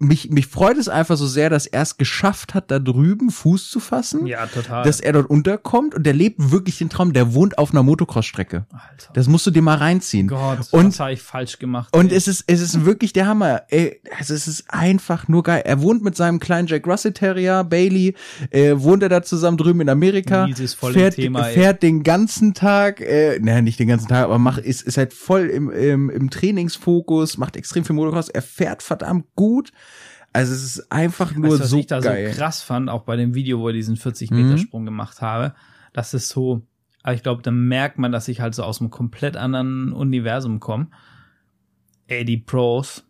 mich, mich freut es einfach so sehr, dass er es geschafft hat, da drüben Fuß zu fassen,
Ja, total.
dass er dort unterkommt und der lebt wirklich den Traum. Der wohnt auf einer Motocross-Strecke.
Alter.
Das musst du dir mal reinziehen.
Gott,
Und-
was habe ich falsch gemacht?
Und
ey.
es ist, es ist wirklich der Hammer. Ey, also es ist einfach nur geil. Er wohnt mit seinem kleinen Jack Russell Terrier, Bailey, äh, wohnt er da zusammen drüben in Amerika,
ist voll
fährt,
Thema, ey.
fährt den ganzen Tag, äh, naja, nicht den ganzen Tag, aber macht, ist, ist halt voll im, im, im Trainingsfokus, macht extrem viel Motocross, er fährt verdammt gut. Also es ist einfach nur
weißt, was
so
ich da
geil. Mhm.
so krass fand, auch bei dem Video, wo ich diesen 40-Meter-Sprung gemacht habe, das ist so, aber ich glaube, da merkt man, dass ich halt so aus einem komplett anderen Universum komme. Ey, die Pros,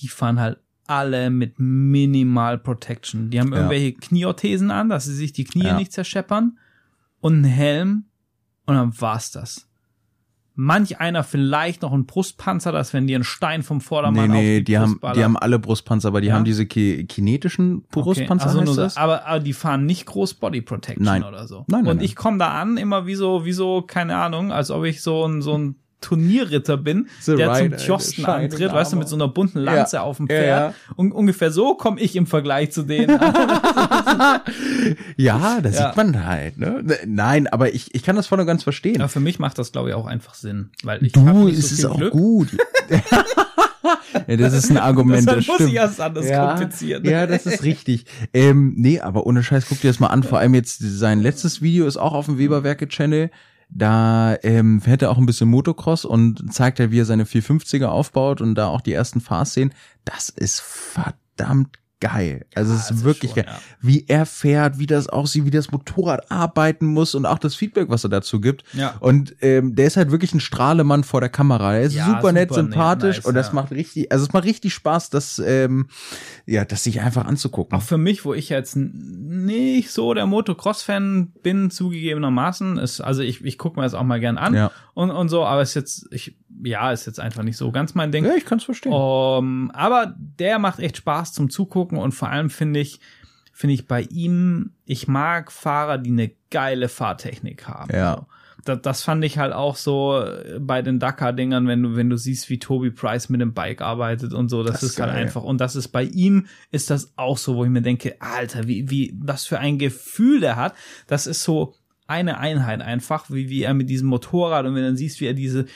die fahren halt alle mit Minimal Protection. Die haben
Ja.
irgendwelche Knieorthesen an, dass sie sich die Knie
Ja.
nicht zerscheppern und einen Helm und dann war's das. Manch einer vielleicht noch einen Brustpanzer, dass wenn dir ein Stein vom
Nee,
Vordermann auf
nee,
die,
die haben,
Brust ballert.
die haben alle Brustpanzer, aber die
Ja?
haben diese ki kinetischen Brustpanzer,
Okay, also
heißt das?
aber, aber die fahren nicht groß Body Protection
Nein.
oder so.
Nein, nein,
Und
nein.
ich komme da an, immer wie so, wie so, keine Ahnung, als ob ich so ein, so ein Turnierritter bin,
The
der zum Tjosten antritt, weißt du, mit so einer bunten Lanze
Ja,
auf dem
ja,
Pferd. Und ungefähr so komme ich im Vergleich zu denen
ja, da
Ja.
sieht man halt, ne? Nein, aber ich, ich kann das voll und ganz verstehen.
Aber für mich macht das, glaube ich, auch einfach Sinn. Weil ich
du, es
so
ist
viel
auch
Glück.
gut. ja, das ist ein Argument, das
muss
stimmt.
ich erst anders
ja,
komplizieren.
ja, das ist richtig. Ähm, nee, aber ohne Scheiß, guck dir das mal an. Vor allem jetzt sein letztes Video ist auch auf dem Weberwerke-Channel. Da ähm, fährt er auch ein bisschen Motocross und zeigt er, wie er seine 450er aufbaut und da auch die ersten Fahrszenen. Das ist verdammt geil. Also es
das
ist
ist
wirklich
schon,
geil.
ja.
Wie er fährt, wie das aussieht, wie das Motorrad arbeiten muss und auch das Feedback, was er dazu gibt.
Ja.
Und ähm, der ist halt wirklich ein Strahlemann vor der Kamera. Er ist
Ja,
super nett,
super nett,
sympathisch
nice,
und das
ja.
macht richtig, also es macht richtig Spaß, das ähm, ja, das sich einfach anzugucken.
Auch für mich, wo ich jetzt nicht so der Motocross-Fan bin, zugegebenermaßen, ist, also ich, ich gucke mir das auch mal gern an
Ja.
Und, und so, aber ist jetzt, ich, ja, ist jetzt einfach nicht so ganz mein Ding.
Ja, ich kann es verstehen.
Um, aber der macht echt Spaß zum Zugucken und vor allem finde ich, finde ich bei ihm, ich mag Fahrer, die eine geile Fahrtechnik haben.
Ja.
Das, das fand ich halt auch so bei den Dakar-Dingern, wenn du, wenn du siehst, wie Toby Price mit dem Bike arbeitet und so, das,
Das
ist
ist
halt einfach, und das ist bei ihm, ist das auch so, wo ich mir denke, Alter, wie, wie, was für ein Gefühl der hat. Das ist so eine Einheit einfach, wie, wie er mit diesem Motorrad und wenn du dann siehst, wie er diese,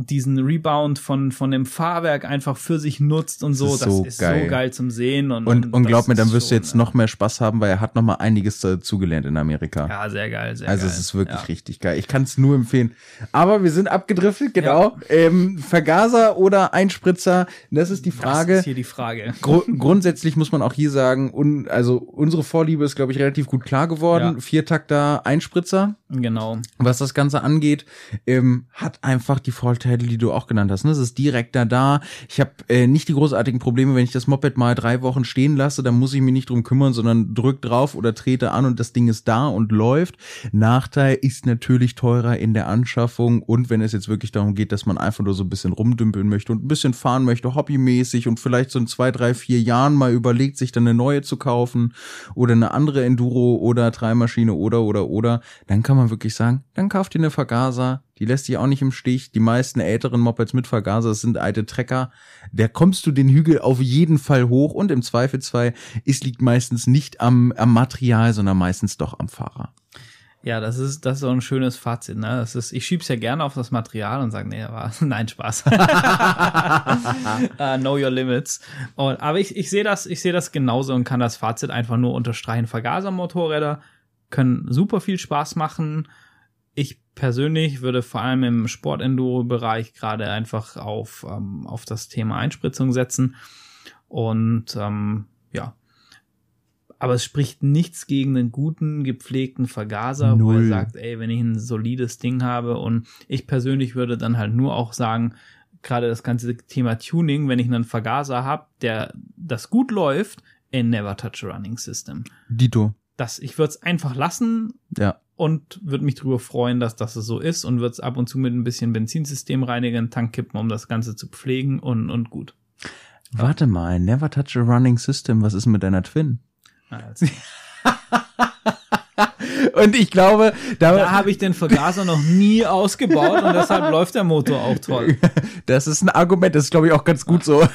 diesen Rebound von, von dem Fahrwerk einfach für sich nutzt und so,
ist
das
so
ist
geil.
so geil zum Sehen und,
Und, und glaub
das
mir, dann wirst du
schon,
jetzt noch mehr Spaß haben, weil er hat noch mal einiges dazugelernt in Amerika.
Ja, sehr geil, sehr
Also
geil.
es ist wirklich
ja.
richtig geil. Ich kann es nur empfehlen. Aber wir sind abgedriftet, genau. Ähm, Vergaser oder Einspritzer, das ist die
Das
Frage.
ist hier die Frage.
Gru grundsätzlich muss man auch hier sagen, un also unsere Vorliebe ist, glaube ich, relativ gut klar geworden.
Ja.
Viertakter Einspritzer,
Genau.
was das Ganze angeht, ähm, hat einfach die Vorteile, die du auch genannt hast. Ne? Es ist direkt da da. Ich habe äh, nicht die großartigen Probleme, wenn ich das Moped mal drei Wochen stehen lasse, dann muss ich mich nicht drum kümmern, sondern drück drauf oder trete an und das Ding ist da und läuft. Nachteil ist natürlich teurer in der Anschaffung und wenn es jetzt wirklich darum geht, dass man einfach nur so ein bisschen rumdümpeln möchte und ein bisschen fahren möchte, hobbymäßig und vielleicht so in zwei, drei, vier Jahren mal überlegt, sich dann eine neue zu kaufen oder eine andere Enduro oder Dreimaschine oder oder oder, dann kann man wirklich sagen, dann kauft ihr eine Vergaser, die lässt dich auch nicht im Stich. Die meisten älteren Mopeds mit Vergaser das sind alte Trecker. Da kommst du den Hügel auf jeden Fall hoch und im Zweifelsfall, es liegt meistens nicht am, am Material, sondern meistens doch am Fahrer.
Ja, das ist, das ist so ein schönes Fazit, ne? Das ist, ich schieb's ja gerne auf das Material und sage, nee, war, nein, Spaß. uh, know your limits. Und, aber ich, ich sehe das, ich sehe das genauso und kann das Fazit einfach nur unterstreichen. Vergasermotorräder können super viel Spaß machen. Ich persönlich würde vor allem im Sport-Enduro-Bereich gerade einfach auf, ähm, auf das Thema Einspritzung setzen. Und ähm, ja, aber es spricht nichts gegen einen guten, gepflegten Vergaser, wo er
Null.
sagt, ey, wenn ich ein solides Ding habe und ich persönlich würde dann halt nur auch sagen, gerade das ganze Thema Tuning, wenn ich einen Vergaser habe, der das gut läuft, a never touch a running system.
Dito.
Das, ich würde es einfach lassen
Ja.
und würde mich darüber freuen, dass das so ist und würde es ab und zu mit ein bisschen Benzinsystem reinigen, Tank kippen, um das Ganze zu pflegen und, und gut.
Warte mal, never touch a running system. Was ist mit deiner Twin?
Also,
Und ich glaube, da,
da habe ich den Vergaser noch nie ausgebaut und deshalb läuft der Motor auch toll.
das ist ein Argument, das ist, glaube ich, auch ganz gut so.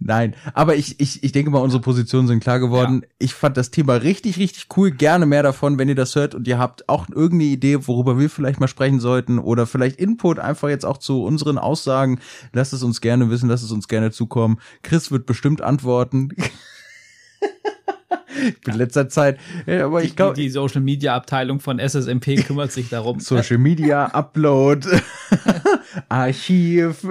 Nein, aber ich, ich, ich denke mal, unsere Positionen sind klar geworden. Ich fand das Thema richtig, richtig cool. Gerne mehr davon, wenn ihr das hört und ihr habt auch irgendeine Idee, worüber wir vielleicht mal sprechen sollten oder vielleicht Input einfach jetzt auch zu unseren Aussagen. Lasst es uns gerne wissen, lasst es uns gerne zukommen. Chris wird bestimmt antworten. In letzter Zeit. Aber ich
Die,
glaube,
die Social Media Abteilung von SSMP kümmert sich darum.
Social Media, Upload, Archiv,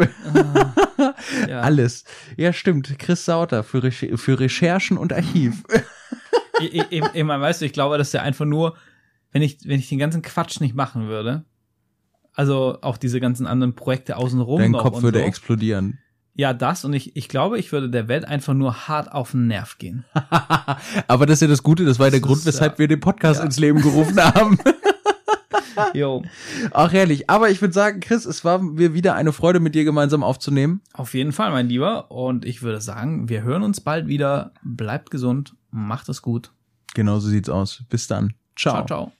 Ja.
alles. Ja, stimmt. Chris Sauter für, Recher für Recherchen und Archiv.
ich, ich, ich, ich meine, weißt du, ich glaube, dass der einfach nur, wenn ich, wenn ich den ganzen Quatsch nicht machen würde, also auch diese ganzen anderen Projekte außenrum
Dein Kopf würde
so,
explodieren.
Ja, das und ich, ich glaube, ich würde der Welt einfach nur hart auf den Nerv gehen.
Aber das ist ja das Gute, das war der
Das
Grund,
ist,
weshalb
ja.
wir den Podcast
Ja.
ins Leben gerufen haben.
Jo,
Auch herrlich. Aber ich würde sagen, Chris, es war mir wieder eine Freude, mit dir gemeinsam aufzunehmen.
auf jeden Fall, mein Lieber. Und ich würde sagen, wir hören uns bald wieder. Bleibt gesund, macht es gut.
Genau so sieht's aus. Bis dann.
ciao. ciao.